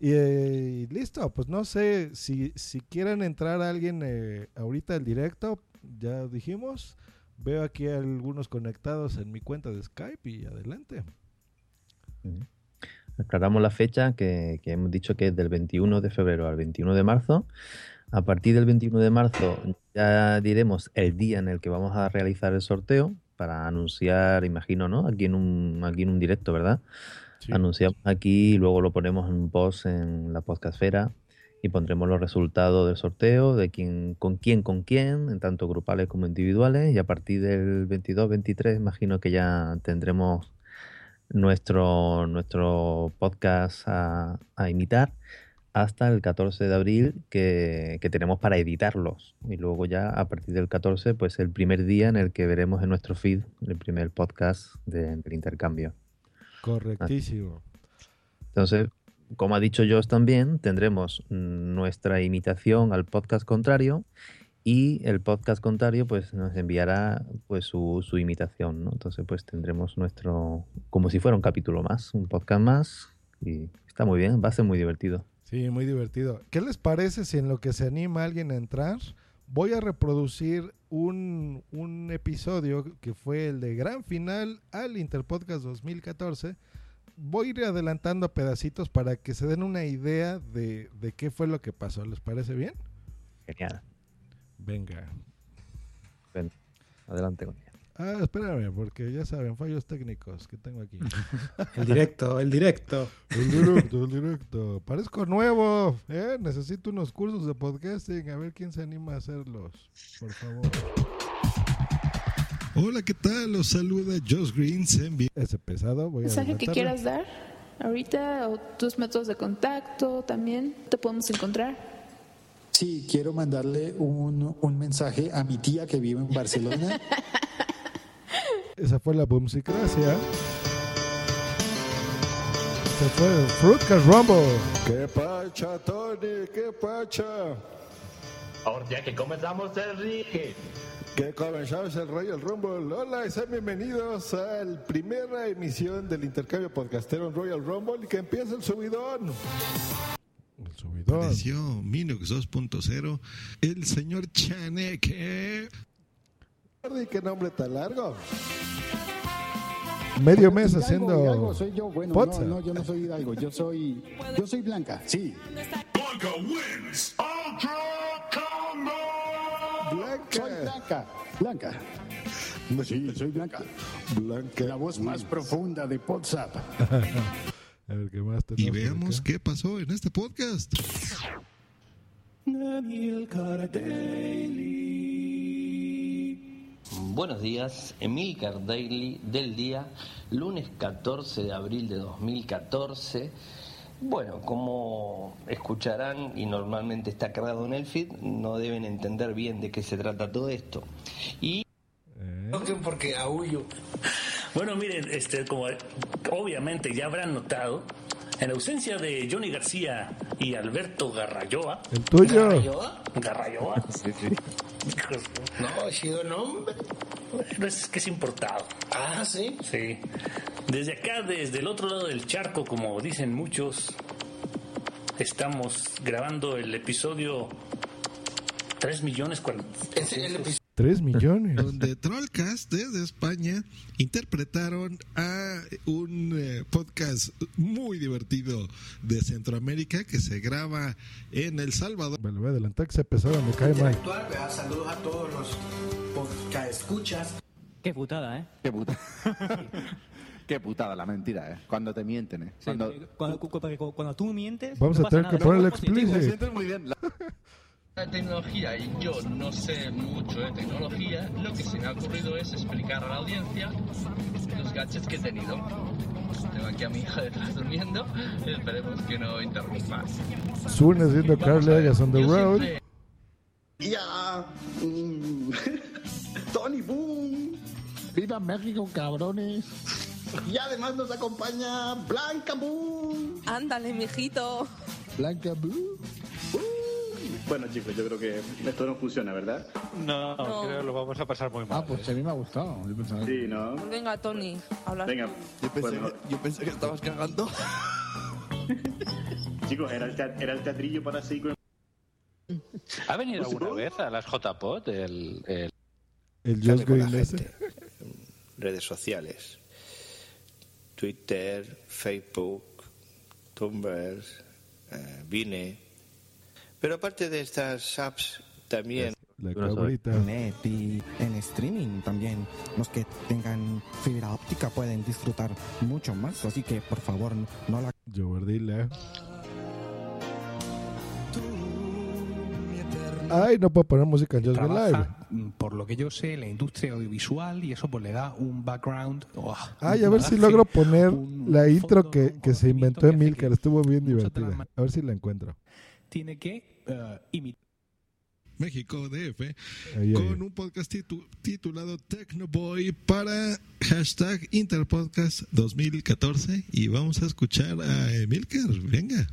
[SPEAKER 1] Y eh, listo, pues no sé si, si quieran entrar alguien eh, ahorita al directo, ya dijimos. Veo aquí algunos conectados en mi cuenta de Skype y adelante.
[SPEAKER 4] Aclaramos la fecha que, que hemos dicho que es del 21 de febrero al 21 de marzo. A partir del 21 de marzo ya diremos el día en el que vamos a realizar el sorteo para anunciar, imagino, ¿no? Aquí en un, aquí en un directo, ¿verdad? Anunciamos aquí y luego lo ponemos en un post en la podcastfera y pondremos los resultados del sorteo, de quién, con quién, con quién, en tanto grupales como individuales. Y a partir del 22-23 imagino que ya tendremos nuestro, nuestro podcast a, a imitar hasta el 14 de abril que, que tenemos para editarlos. Y luego ya a partir del 14, pues el primer día en el que veremos en nuestro feed el primer podcast de- del intercambio.
[SPEAKER 1] Correctísimo.
[SPEAKER 4] Entonces, como ha dicho Josh también, tendremos nuestra imitación al podcast contrario y el podcast contrario pues nos enviará pues su, su imitación, ¿no? Entonces pues tendremos nuestro, como si fuera un capítulo más, un podcast más y está muy bien, va a ser muy divertido.
[SPEAKER 1] Sí, muy divertido. ¿Qué les parece si en lo que se anima alguien a entrar, voy a reproducir un, un episodio que fue el de gran final al Interpodcast 2014? Voy a ir adelantando pedacitos para que se den una idea de, de qué fue lo que pasó. ¿Les parece bien?
[SPEAKER 4] Genial.
[SPEAKER 1] Venga.
[SPEAKER 4] Ven, adelante con ella.
[SPEAKER 1] Ah, espérame, porque ya saben, fallos técnicos que tengo aquí.
[SPEAKER 3] El directo, el directo.
[SPEAKER 1] El directo, el directo. Parezco nuevo, ¿eh? Necesito unos cursos de podcasting. A ver quién se anima a hacerlos, por favor. Hola, ¿qué tal? Los saluda Josh Green. Ese pesado, voy a
[SPEAKER 2] mensaje que quieras dar ahorita o tus métodos de contacto también te podemos encontrar.
[SPEAKER 5] Sí, quiero mandarle un, un mensaje a mi tía que vive en Barcelona.
[SPEAKER 1] Esa fue la boomsicracia. Se fue el Fruitcast Rumble. ¡Qué pacha, Tony! ¡Qué pacha!
[SPEAKER 6] Ahora ya que comenzamos el ring.
[SPEAKER 1] Que comenzamos el Royal Rumble. Hola y sean bienvenidos a la primera emisión del intercambio podcastero en Royal Rumble y que empieza el subidón. El subidón.
[SPEAKER 7] Apareció Minux 2.0, el señor Chaneque.
[SPEAKER 1] ¿Y qué nombre tan largo? Medio mes
[SPEAKER 5] Hidalgo,
[SPEAKER 1] haciendo.
[SPEAKER 5] Hidalgo soy yo. Bueno, no, no, yo no soy Hidalgo. Yo soy, yo soy Blanca. Sí, soy
[SPEAKER 1] Blanca.
[SPEAKER 5] Blanca. Blanca. Sí, soy Blanca.
[SPEAKER 1] Blanca.
[SPEAKER 5] La voz más profunda de WhatsApp.
[SPEAKER 1] A ver qué más
[SPEAKER 7] Y
[SPEAKER 1] tenemos por
[SPEAKER 7] veamos
[SPEAKER 1] acá?
[SPEAKER 7] qué pasó en este podcast.
[SPEAKER 8] Buenos días, Emilcar Daily del día, lunes 14 de abril de 2014. Bueno, como escucharán y normalmente está cargado en el feed, no deben entender bien de qué se trata todo esto. Y
[SPEAKER 9] porque aullo. Bueno, miren, este, como obviamente ya habrán notado, en ausencia de Johnny García y Alberto Garrayoa.
[SPEAKER 1] El tuyo.
[SPEAKER 9] ¿Garrayoa? ¿Garrayoa?
[SPEAKER 4] Sí, sí.
[SPEAKER 9] No, ha sido nombre. Bueno, es que es importado.
[SPEAKER 10] Ah, sí.
[SPEAKER 9] Sí. Desde acá, desde el otro lado del charco, como dicen muchos, estamos grabando el episodio 3 millones cuarenta.
[SPEAKER 10] Es el episodio
[SPEAKER 1] 3 millones.
[SPEAKER 7] donde Trollcast desde España interpretaron a un eh, podcast muy divertido de Centroamérica que se graba en El Salvador.
[SPEAKER 1] Me lo voy a adelantar que se pesaba, me cae mal.
[SPEAKER 10] Saludos a todos los podcast escuchas.
[SPEAKER 11] Qué putada, ¿eh?
[SPEAKER 12] Qué putada. Qué putada la mentira, ¿eh? Cuando te mienten, ¿eh?
[SPEAKER 11] Sí,
[SPEAKER 12] Cuando...
[SPEAKER 11] cuando, cu- cu- cuando tú mientes.
[SPEAKER 1] Vamos
[SPEAKER 11] no
[SPEAKER 1] a tener que
[SPEAKER 11] nada.
[SPEAKER 1] ponerle
[SPEAKER 11] es positivo.
[SPEAKER 1] explícito.
[SPEAKER 12] sientes muy bien. La-
[SPEAKER 13] La tecnología y yo no sé mucho de tecnología, lo que se me ha ocurrido es explicar a la audiencia los gadgets que he tenido. Tengo aquí a mi hija detrás durmiendo, esperemos que no interrumpa.
[SPEAKER 1] Suena haciendo
[SPEAKER 13] Vamos
[SPEAKER 1] Carl
[SPEAKER 13] a ver,
[SPEAKER 1] Hagas on the
[SPEAKER 13] yo
[SPEAKER 1] road.
[SPEAKER 13] siempre-
[SPEAKER 14] Ya. mm, Tony Boom.
[SPEAKER 5] ¡Viva México, cabrones!
[SPEAKER 14] Y además nos acompaña Blanca Boom.
[SPEAKER 15] Ándale, mijito.
[SPEAKER 5] Blanca Blue.
[SPEAKER 16] Bueno, chicos, yo creo que esto no funciona, ¿verdad?
[SPEAKER 11] No,
[SPEAKER 15] No.
[SPEAKER 11] creo que lo vamos a pasar muy mal.
[SPEAKER 5] Ah, pues a mí me ha gustado. Yo pensaba
[SPEAKER 16] Sí, ¿no?
[SPEAKER 15] Venga, Tony, habla.
[SPEAKER 16] Venga,
[SPEAKER 12] Yo pensé,
[SPEAKER 16] bueno,
[SPEAKER 12] que, yo pensé que estabas cagando.
[SPEAKER 16] chicos, era el, era el teatrillo para así con...
[SPEAKER 17] ¿Ha venido
[SPEAKER 16] Pues,
[SPEAKER 17] alguna vez a las JPOT el, el...
[SPEAKER 1] El
[SPEAKER 18] la
[SPEAKER 1] Green ese.
[SPEAKER 18] gente. Redes sociales. Twitter, Facebook, Tumblr, eh, Vine. Pero aparte de estas apps, también...
[SPEAKER 1] La cabrita.
[SPEAKER 19] Net y en streaming también. Los que tengan fibra óptica pueden disfrutar mucho más, así que por favor no la
[SPEAKER 1] Jovardila. Ay, no puedo poner música en Just Live.
[SPEAKER 20] trabaja, mm, por lo que yo sé, en la industria audiovisual y eso pues le da un background. oh,
[SPEAKER 1] Ay, a ver si logro poner
[SPEAKER 20] un
[SPEAKER 1] la intro
[SPEAKER 20] fondo,
[SPEAKER 1] que, que se inventó Emilcar. Estuvo bien divertida. A ver si la encuentro.
[SPEAKER 20] Tiene que eh, imitar.
[SPEAKER 7] México DF con un podcast titu- titulado Tecnoboy para hashtag Interpodcast 2014 y vamos a escuchar a Emilcar. Venga.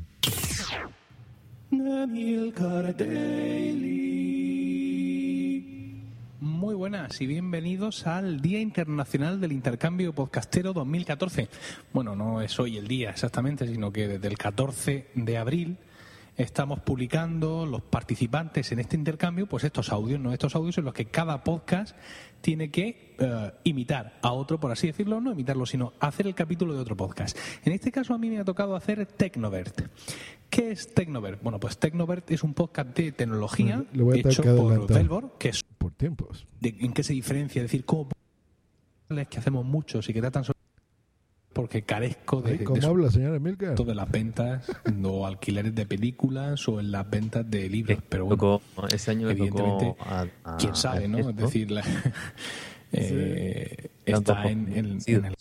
[SPEAKER 20] Muy buenas y bienvenidos al Día Internacional del Intercambio Podcastero 2014. Bueno, no es hoy el día exactamente, sino que desde el 14 de abril estamos publicando los participantes en este intercambio, pues estos audios, no estos audios en los que cada podcast tiene que eh, imitar a otro, por así decirlo, no imitarlo, sino hacer el capítulo de otro podcast. En este caso a mí me ha tocado hacer Tecnovert. ¿Qué es Tecnovert? Bueno, pues Tecnovert es un podcast de tecnología hecho por. Velvor, que es
[SPEAKER 1] Por tiempos.
[SPEAKER 20] de- en qué se diferencia, es decir, cómo que hacemos muchos y que tratan sobre porque carezco de,
[SPEAKER 1] Ay,
[SPEAKER 20] de
[SPEAKER 1] ¿Cómo
[SPEAKER 20] su-
[SPEAKER 1] habla, señora Emilcar?
[SPEAKER 20] de las ventas o alquileres de películas o en las ventas de libros, pero bueno,
[SPEAKER 4] Tocó- ese año
[SPEAKER 20] evidentemente,
[SPEAKER 4] tocó a, a-
[SPEAKER 20] quién sabe, ¿no? Es decir, la- eh, está en, en-
[SPEAKER 4] sí.
[SPEAKER 20] en el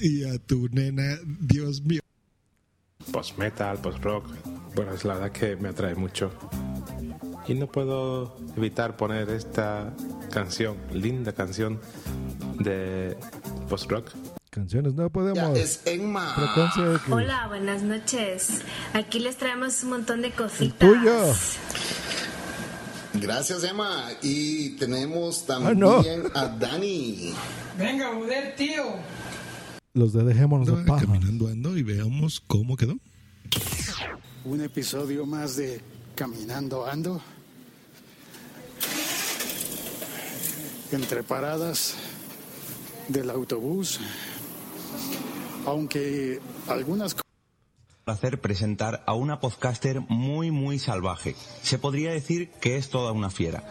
[SPEAKER 7] Y a tu nena, Dios mío.
[SPEAKER 21] Post metal, post rock. Bueno, es la verdad que me atrae mucho. Y no puedo evitar poner esta canción, linda canción de post rock.
[SPEAKER 1] Canciones, no podemos.
[SPEAKER 14] Ya, es
[SPEAKER 1] X.
[SPEAKER 22] Hola, buenas noches. Aquí les traemos un montón de cositas.
[SPEAKER 1] tuyo.
[SPEAKER 14] Gracias, Emma. Y tenemos
[SPEAKER 1] Ah,
[SPEAKER 14] también
[SPEAKER 1] no.
[SPEAKER 14] a Dani.
[SPEAKER 10] Venga, joder, tío.
[SPEAKER 1] Los de Dejémonos de paja.
[SPEAKER 7] caminando ando y veamos cómo quedó.
[SPEAKER 5] Un episodio más de Caminando Ando. Entre paradas del autobús. Aunque algunas
[SPEAKER 23] placer presentar a una podcaster muy muy salvaje. Se podría decir que es toda una fiera.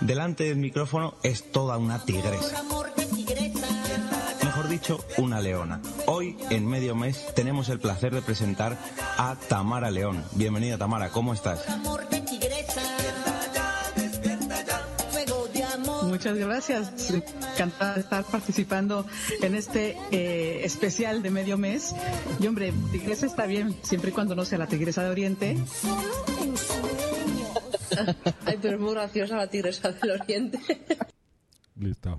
[SPEAKER 23] Delante del micrófono es toda una tigresa. Mejor dicho, una leona. Hoy, en medio mes, tenemos el placer de presentar a Tamara León. Bienvenida Tamara, ¿cómo estás?
[SPEAKER 24] Muchas gracias. Encantada de estar participando en este eh, especial de medio mes. Y hombre, tigresa está bien, siempre y cuando no sea la tigresa de Oriente.
[SPEAKER 15] Ay, pero es muy graciosa la tigresa del oriente.
[SPEAKER 1] Listo.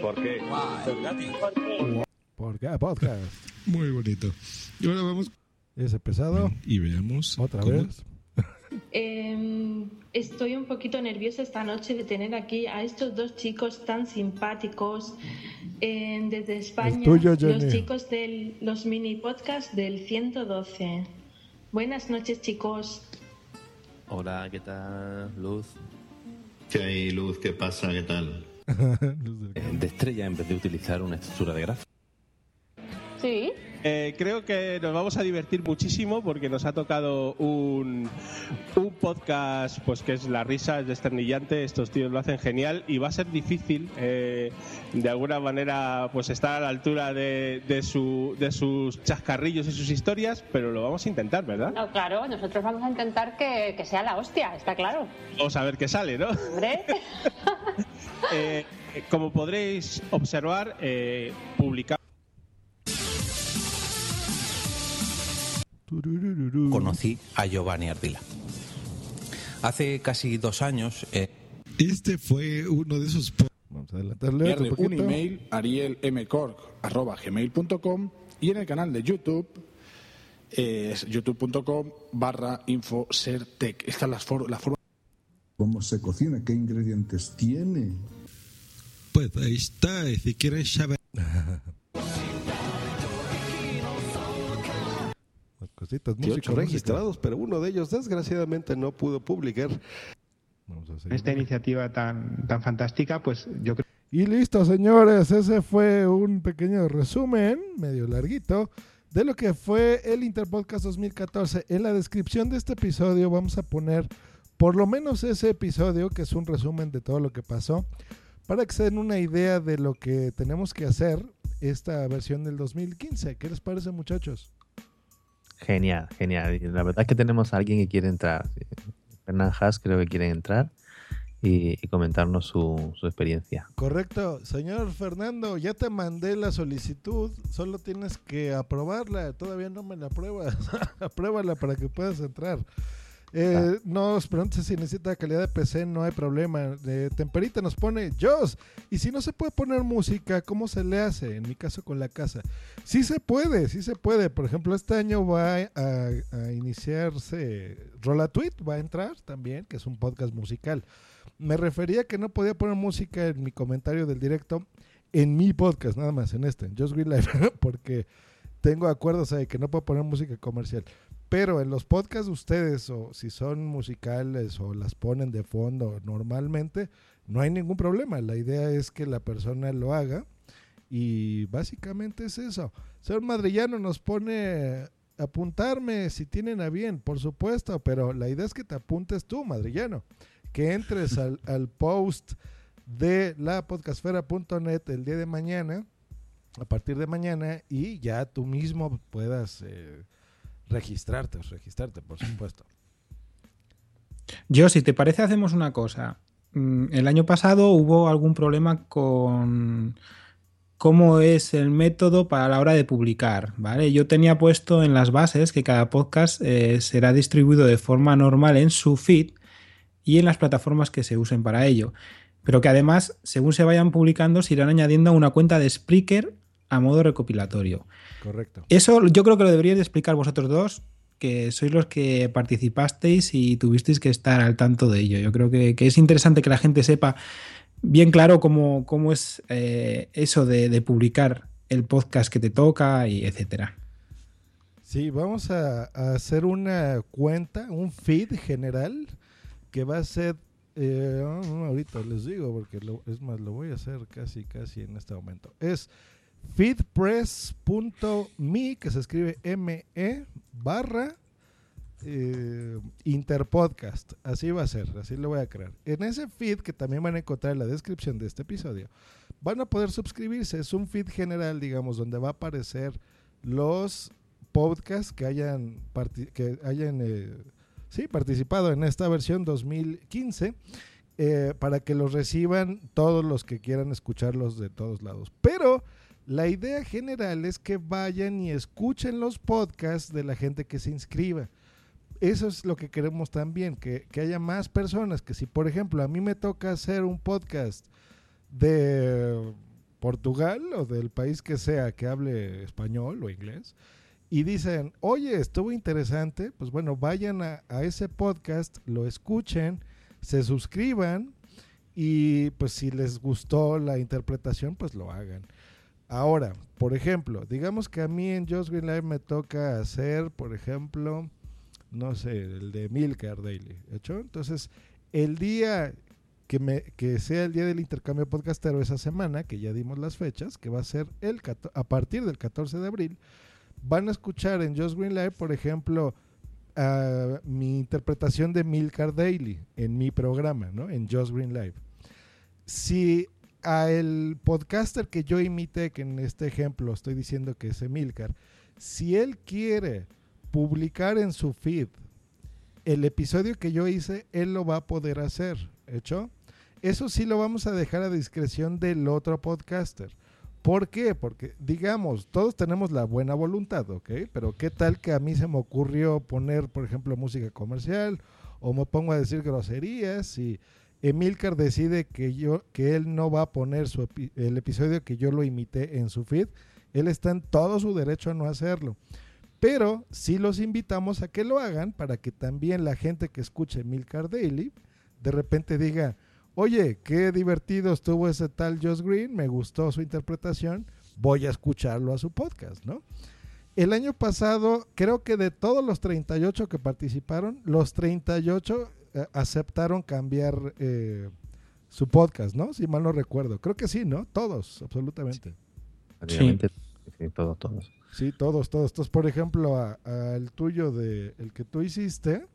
[SPEAKER 14] ¿Por qué?
[SPEAKER 1] ¿Por qué? Podcast.
[SPEAKER 25] Muy bonito. Y ahora vamos
[SPEAKER 1] Ese pesado.
[SPEAKER 25] y veamos
[SPEAKER 1] Otra
[SPEAKER 25] cómo-
[SPEAKER 1] vez.
[SPEAKER 22] Em, estoy un poquito nerviosa esta noche de tener aquí a estos dos chicos tan simpáticos em, desde España,
[SPEAKER 1] tuyo,
[SPEAKER 22] los chicos de los mini podcasts del 112. Buenas noches, chicos.
[SPEAKER 4] Hola, ¿qué tal, Luz?
[SPEAKER 14] ¿Qué hay, Luz? ¿Qué pasa? ¿Qué tal?
[SPEAKER 18] de estrella en vez de utilizar una estructura de gráfico.
[SPEAKER 15] Sí.
[SPEAKER 26] Eh, creo que nos vamos a divertir muchísimo porque nos ha tocado un, un podcast pues que es la risa, es desternillante, estos tíos lo hacen genial y va a ser difícil eh, de alguna manera pues estar a la altura de, de, su, de sus chascarrillos y sus historias, pero lo vamos a intentar, ¿verdad?
[SPEAKER 27] No, claro, nosotros vamos a intentar que, que sea la hostia, está claro.
[SPEAKER 26] Vamos a ver qué sale, ¿no?
[SPEAKER 27] Hombre,
[SPEAKER 26] Eh, como podréis observar, eh, publicamos
[SPEAKER 23] conocí a Giovanni Ardila. Hace casi dos años. eh,
[SPEAKER 25] Este fue uno de esos.
[SPEAKER 1] Vamos a adelantarle otro
[SPEAKER 28] un email arielmcork.gmail.com y en el canal de YouTube eh, es youtube.com barra infosertec. Esta es la, for- la forma.
[SPEAKER 29] ¿Cómo se cocina? ¿Qué ingredientes tiene?
[SPEAKER 25] Pues ahí está, si quieres saber.
[SPEAKER 1] Cositas,
[SPEAKER 30] 18
[SPEAKER 1] música,
[SPEAKER 30] registrados, pero uno de ellos desgraciadamente no pudo publicar.
[SPEAKER 1] Vamos a
[SPEAKER 31] esta iniciativa tan, tan fantástica, pues yo creo
[SPEAKER 1] Y listo, señores, ese fue un pequeño resumen, medio larguito, de lo que fue el Interpodcast 2014. En la descripción de este episodio vamos a poner por lo menos ese episodio, que es un resumen de todo lo que pasó, para que se den una idea de lo que tenemos que hacer esta versión del 2015. ¿Qué les parece, muchachos?
[SPEAKER 4] Genial, genial. La verdad es que tenemos a alguien que quiere entrar. Fernán Haas creo que quiere entrar y, y comentarnos su, su experiencia.
[SPEAKER 1] Correcto, señor Fernando, ya te mandé la solicitud, solo tienes que aprobarla, todavía no me la apruebas, apruébala para que puedas entrar. Eh, No os preguntes si necesita calidad de PC, no hay problema. Temperita nos pone Jos. Y si no se puede poner música, ¿cómo se le hace? En mi caso con la casa. Sí se puede, sí se puede. Por ejemplo, este año va a, iniciarse Rola Tweet, va a entrar también, que es un podcast musical. Me refería que no podía poner música en mi comentario del directo en mi podcast, nada más, en este, en Just Green Life, porque tengo acuerdos ahí que no puedo poner música comercial. Pero en los podcasts de ustedes, o si son musicales o las ponen de fondo normalmente, no hay ningún problema. La idea es que la persona lo haga y básicamente es eso. Señor Madrillano nos pone apuntarme si tienen a bien, por supuesto, pero la idea es que te apuntes tú, Madrillano, que entres al, al post de la podcastfera.net el día de mañana, a partir de mañana, y ya tú mismo puedas eh, registrarte, registrarte, por supuesto.
[SPEAKER 3] Yo, si te parece, hacemos una cosa. Mm, El año pasado hubo algún problema con cómo es el método para la hora de publicar, ¿vale? Yo tenía puesto en las bases que cada podcast eh, será distribuido de forma normal en su feed y en las plataformas que se usen para ello. Pero que además, según se vayan publicando, se irán añadiendo a una cuenta de Spreaker a modo recopilatorio.
[SPEAKER 1] Correcto.
[SPEAKER 3] Eso yo creo que lo deberíais de explicar vosotros dos, que sois los que participasteis y tuvisteis que estar al tanto de ello. Yo creo que, que es interesante que la gente sepa bien claro cómo, cómo es eh, eso de, de publicar el podcast que te toca y etcétera.
[SPEAKER 1] Sí, vamos a, a hacer una cuenta, un feed general que va a ser, eh, ahorita les digo, porque lo- es más, lo voy a hacer casi, casi en este momento. Es feedpress.me, que se escribe ME barra eh, Interpodcast. Así va a ser, así lo voy a crear. En ese feed, que también van a encontrar en la descripción de este episodio, van a poder suscribirse. Es un feed general, digamos, donde va a aparecer los podcasts que hayan, que hayan eh, sí, participado en esta versión 2015 eh, para que los reciban todos los que quieran escucharlos de todos lados. Pero la idea general es que vayan y escuchen los podcasts de la gente que se inscriba. Eso es lo que queremos también, que, que haya más personas, que si por ejemplo a mí me toca hacer un podcast de Portugal o del país que sea que hable español o inglés, y dicen, oye, estuvo interesante, pues bueno, vayan a, a, ese podcast, lo escuchen, se suscriban y pues si les gustó la interpretación, pues lo hagan. Ahora, por ejemplo, digamos que a mí en Just Green Live me toca hacer, por ejemplo, no sé, el de Milcar Daily. Entonces, el día que, me, que sea el día del intercambio podcastero esa semana, que ya dimos las fechas, que va a ser el a partir del 14 de abril, van a escuchar en Just Green Live, por ejemplo, uh, mi interpretación de Milcar Daily en mi programa, ¿no? En Just Green Live. Si a el podcaster que yo imité, que en este ejemplo estoy diciendo que es Emilcar, si él quiere publicar en su feed el episodio que yo hice, él lo va a poder hacer, ¿hecho? Eso sí lo vamos a dejar a discreción del otro podcaster. ¿Por qué? Porque, digamos, todos tenemos la buena voluntad, ¿ok? Pero ¿qué tal que a mí se me ocurrió poner, por ejemplo, música comercial o me pongo a decir groserías y Emilcar decide que yo que él no va a poner su el episodio que yo lo imité en su feed, él está en todo su derecho a no hacerlo. Pero sí los invitamos a que lo hagan para que también la gente que escuche Emilcar Daily de repente diga, oye, qué divertido estuvo ese tal Josh Green, me gustó su interpretación, voy a escucharlo a su podcast, ¿no? El año pasado, creo que de todos los 38 que participaron, los 38 eh, aceptaron cambiar eh, su podcast, ¿no? Si mal no recuerdo. Creo que sí, ¿no? Todos, absolutamente.
[SPEAKER 4] Sí, sí todos, todos.
[SPEAKER 1] Sí, todos, todos. Entonces, por ejemplo, al tuyo de el que tú hiciste,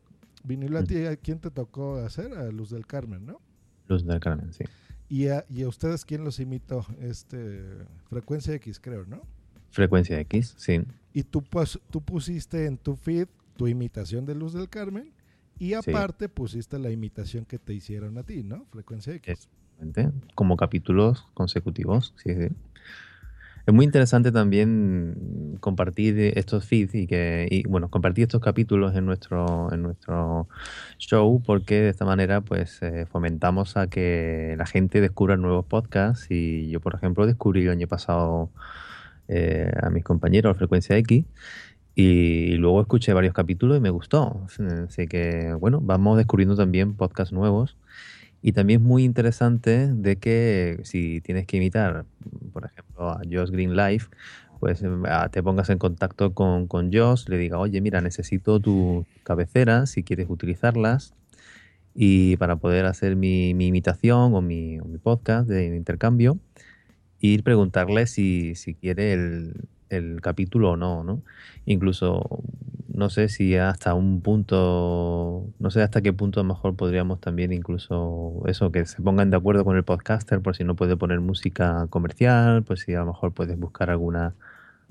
[SPEAKER 1] vinilo a ti, ¿a quién te tocó hacer? A Luz del Carmen, ¿no?
[SPEAKER 4] Luz del Carmen, sí.
[SPEAKER 1] ¿Y a, y a ustedes quién los imitó? Este, Frecuencia X, creo, ¿no?
[SPEAKER 4] Frecuencia X, sí.
[SPEAKER 1] Y tú, pues, tú pusiste en tu feed tu imitación de Luz del Carmen y aparte sí. pusiste la imitación que te hicieron a ti, ¿no? Frecuencia X.
[SPEAKER 4] Como capítulos consecutivos, sí, sí. Es muy interesante también compartir estos feeds y que y, bueno compartir estos capítulos en nuestro en nuestro show porque de esta manera pues eh, fomentamos a que la gente descubra nuevos podcasts y yo por ejemplo descubrí el año pasado eh, a mis compañeros Frecuencia X y luego escuché varios capítulos y me gustó. Así que bueno vamos descubriendo también podcasts nuevos. Y también es muy interesante de que si tienes que imitar, por ejemplo, a Josh Green Life, pues te pongas en contacto con, con Josh, le diga, oye, mira, necesito tu cabecera si quieres utilizarlas y para poder hacer mi, mi imitación o mi, podcast de intercambio, ir preguntarle si, si quiere el, el capítulo o no, ¿no? Incluso no sé si hasta un punto, no sé hasta qué punto a lo mejor podríamos también incluso eso, que se pongan de acuerdo con el podcaster por si no puede poner música comercial, pues si a lo mejor puedes buscar alguna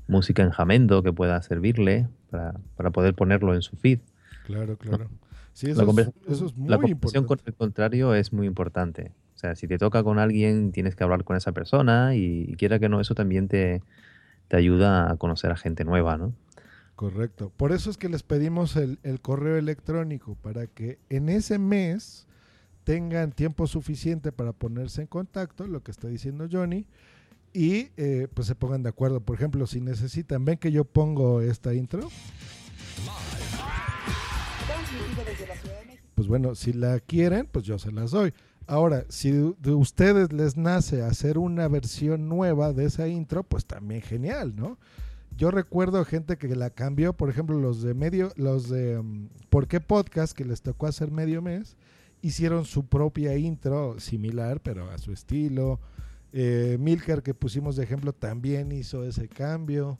[SPEAKER 4] música en jamendo que pueda servirle para, para poder ponerlo en su feed.
[SPEAKER 1] Claro, claro. Sí, eso,
[SPEAKER 4] la
[SPEAKER 1] es, eso es muy
[SPEAKER 4] la conversación con el contrario es muy importante. O sea, si te toca con alguien, tienes que hablar con esa persona y, y quiera que no, eso también te, te ayuda a conocer a gente nueva, ¿no?
[SPEAKER 1] Correcto. Por eso es que les pedimos el, el, correo electrónico, para que en ese mes tengan tiempo suficiente para ponerse en contacto, lo que está diciendo Johnny, y eh, pues se pongan de acuerdo. Por ejemplo, si necesitan, ven que yo pongo esta intro. Pues bueno, si la quieren, pues yo se las doy. Ahora, si de ustedes les nace hacer una versión nueva de esa intro, pues también genial, ¿no? Yo recuerdo gente que la cambió, por ejemplo, los de medio, los de um, ¿Por qué podcast? que les tocó hacer medio mes, hicieron su propia intro similar, pero a su estilo. Eh, Milker, que pusimos de ejemplo, también hizo ese cambio.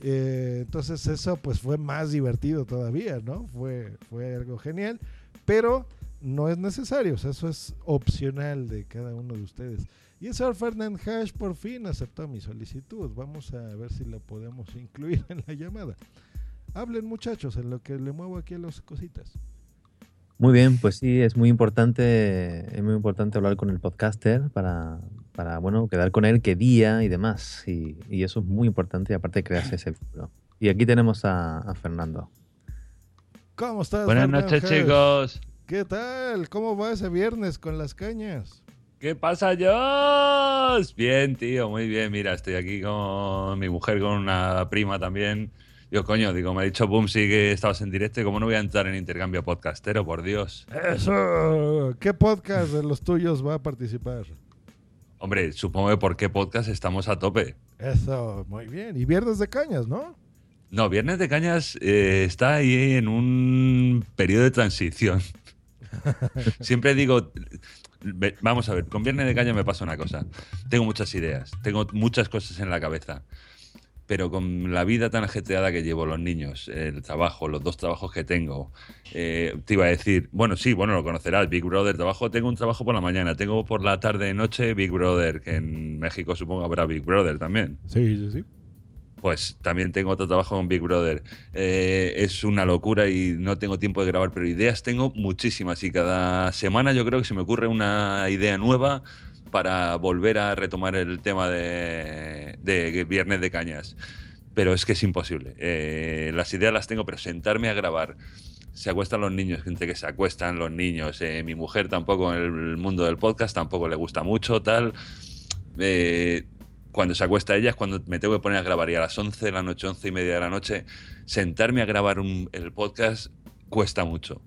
[SPEAKER 1] Eh, entonces eso pues fue más divertido todavía, ¿no? Fue, fue algo genial, pero no es necesario, o sea, eso es opcional de cada uno de ustedes. Y el señor Fernand Hash por fin aceptó mi solicitud. Vamos a ver si lo podemos incluir en la llamada. Hablen muchachos, en lo que le muevo aquí a las cositas.
[SPEAKER 4] Muy bien, pues sí, es muy importante, es muy importante hablar con el podcaster para, para bueno, quedar con él qué día y demás. Y, y eso es muy importante y aparte crearse ese vínculo. Y aquí tenemos a, a Fernando.
[SPEAKER 1] ¿Cómo estás?
[SPEAKER 32] Buenas
[SPEAKER 1] Fernando
[SPEAKER 32] noches, chicos.
[SPEAKER 1] ¿Qué tal? ¿Cómo va ese viernes con las cañas?
[SPEAKER 32] ¿Qué pasa, Josh? Bien, tío, muy bien. Mira, estoy aquí con mi mujer, con una prima también. Yo, coño, digo, me ha dicho Bumsy que estabas en directo cómo no voy a entrar en intercambio podcastero, por Dios.
[SPEAKER 1] Eso. ¿Qué podcast de los tuyos va a participar?
[SPEAKER 32] Hombre, supongo que por qué podcast estamos a tope.
[SPEAKER 1] Eso, muy bien. Y viernes de cañas, ¿no?
[SPEAKER 32] No, Viernes de Cañas eh, está ahí en un periodo de transición. Siempre digo, vamos a ver, con Viernes de Cañas me pasa una cosa. Tengo muchas ideas, tengo muchas cosas en la cabeza. Pero con la vida tan ajetreada que llevo, los niños, el trabajo, los dos trabajos que tengo, eh, te iba a decir, bueno, sí, bueno, lo conocerás, Big Brother, trabajo, tengo un trabajo por la mañana, tengo por la tarde, noche, Big Brother, que en México supongo habrá Big Brother también.
[SPEAKER 1] Sí, sí, sí.
[SPEAKER 32] Pues también tengo otro trabajo con Big Brother. Eh, es una locura y no tengo tiempo de grabar, pero ideas tengo muchísimas y cada semana yo creo que se me ocurre una idea nueva para volver a retomar el tema de, de Viernes de Cañas. Pero es que es imposible. Eh, las ideas las tengo, pero sentarme a grabar. Se acuestan los niños, gente que se acuestan los niños. Eh, mi mujer tampoco en el mundo del podcast tampoco le gusta mucho, tal. Eh, cuando se acuesta ella es cuando me tengo que poner a grabar y a las 11 de la noche, 11 y media de la noche, sentarme a grabar un- el podcast cuesta mucho.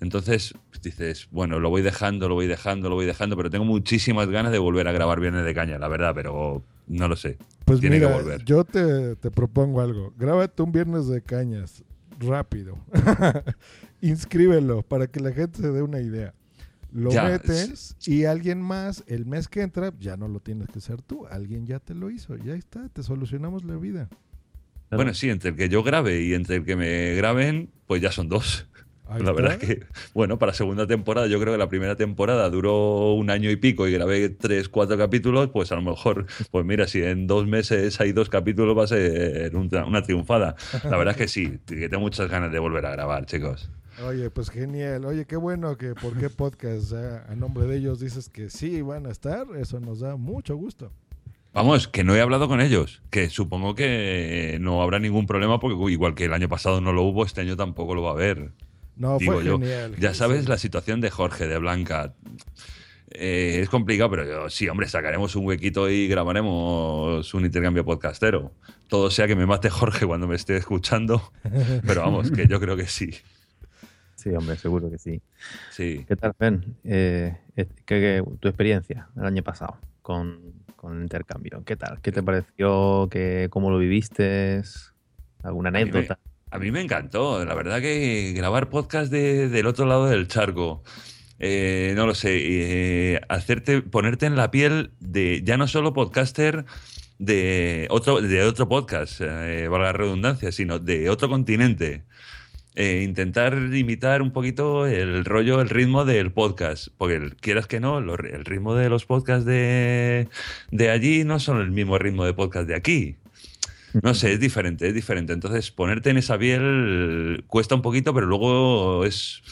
[SPEAKER 32] Entonces pues, dices, bueno, lo voy dejando, lo voy dejando, lo voy dejando, pero tengo muchísimas ganas de volver a grabar Viernes de Caña, la verdad, pero no lo sé.
[SPEAKER 1] Pues
[SPEAKER 32] Tiene
[SPEAKER 1] mira,
[SPEAKER 32] que volver.
[SPEAKER 1] yo te, te propongo algo. Grábate un viernes de cañas, rápido. Inscríbelo para que la gente se dé una idea. Lo
[SPEAKER 32] Ya,
[SPEAKER 1] metes y alguien más, el mes que entra, ya no lo tienes que hacer tú. Alguien ya te lo hizo. Ya está, te solucionamos la vida.
[SPEAKER 32] Bueno, sí, entre el que yo grabe y entre el que me graben, pues ya son dos.
[SPEAKER 1] Ahí
[SPEAKER 32] la verdad es que, bueno, para segunda temporada, yo creo que la primera temporada duró un año y pico y grabé tres, cuatro capítulos, pues a lo mejor, pues mira, si en dos meses hay dos capítulos va a ser una, una triunfada. La verdad es que sí, que tengo muchas ganas de volver a grabar, chicos.
[SPEAKER 1] Oye, pues genial. Oye, qué bueno que por qué podcast eh, a nombre de ellos dices que sí van a estar. Eso nos da mucho gusto.
[SPEAKER 32] Vamos, que no he hablado con ellos, que supongo que no habrá ningún problema porque igual que el año pasado no lo hubo, este año tampoco lo va a haber.
[SPEAKER 1] No,
[SPEAKER 32] Digo
[SPEAKER 1] fue
[SPEAKER 32] yo.
[SPEAKER 1] genial.
[SPEAKER 32] Ya sabes la situación de Jorge, de Blanca. Eh, es complicado, pero yo, sí, hombre, sacaremos un huequito y grabaremos un intercambio podcastero. Todo sea que me mate Jorge cuando me esté escuchando, pero vamos, que yo creo que sí.
[SPEAKER 4] Sí, hombre, seguro que sí.
[SPEAKER 32] Sí.
[SPEAKER 4] ¿Qué tal, Fen? Eh, eh, ¿qué- qué- tu experiencia el año pasado con, con el intercambio? ¿Qué tal? ¿Qué te pareció? ¿Qué, ¿Cómo lo viviste? ¿Alguna
[SPEAKER 32] A mí me-
[SPEAKER 4] anécdota?
[SPEAKER 32] A mí me encantó, la verdad que grabar podcast de- del otro lado del charco, eh, no lo sé, eh, hacerte, ponerte en la piel de ya no solo podcaster de otro, de otro podcast, eh, valga la redundancia, sino de otro continente. Eh, intentar imitar un poquito el rollo, el ritmo del podcast, porque el- quieras que no, lo- el ritmo de los podcasts de, de allí no son el mismo ritmo de podcast de aquí. No sé, es diferente, es diferente. Entonces, ponerte en esa piel cuesta un poquito, pero luego es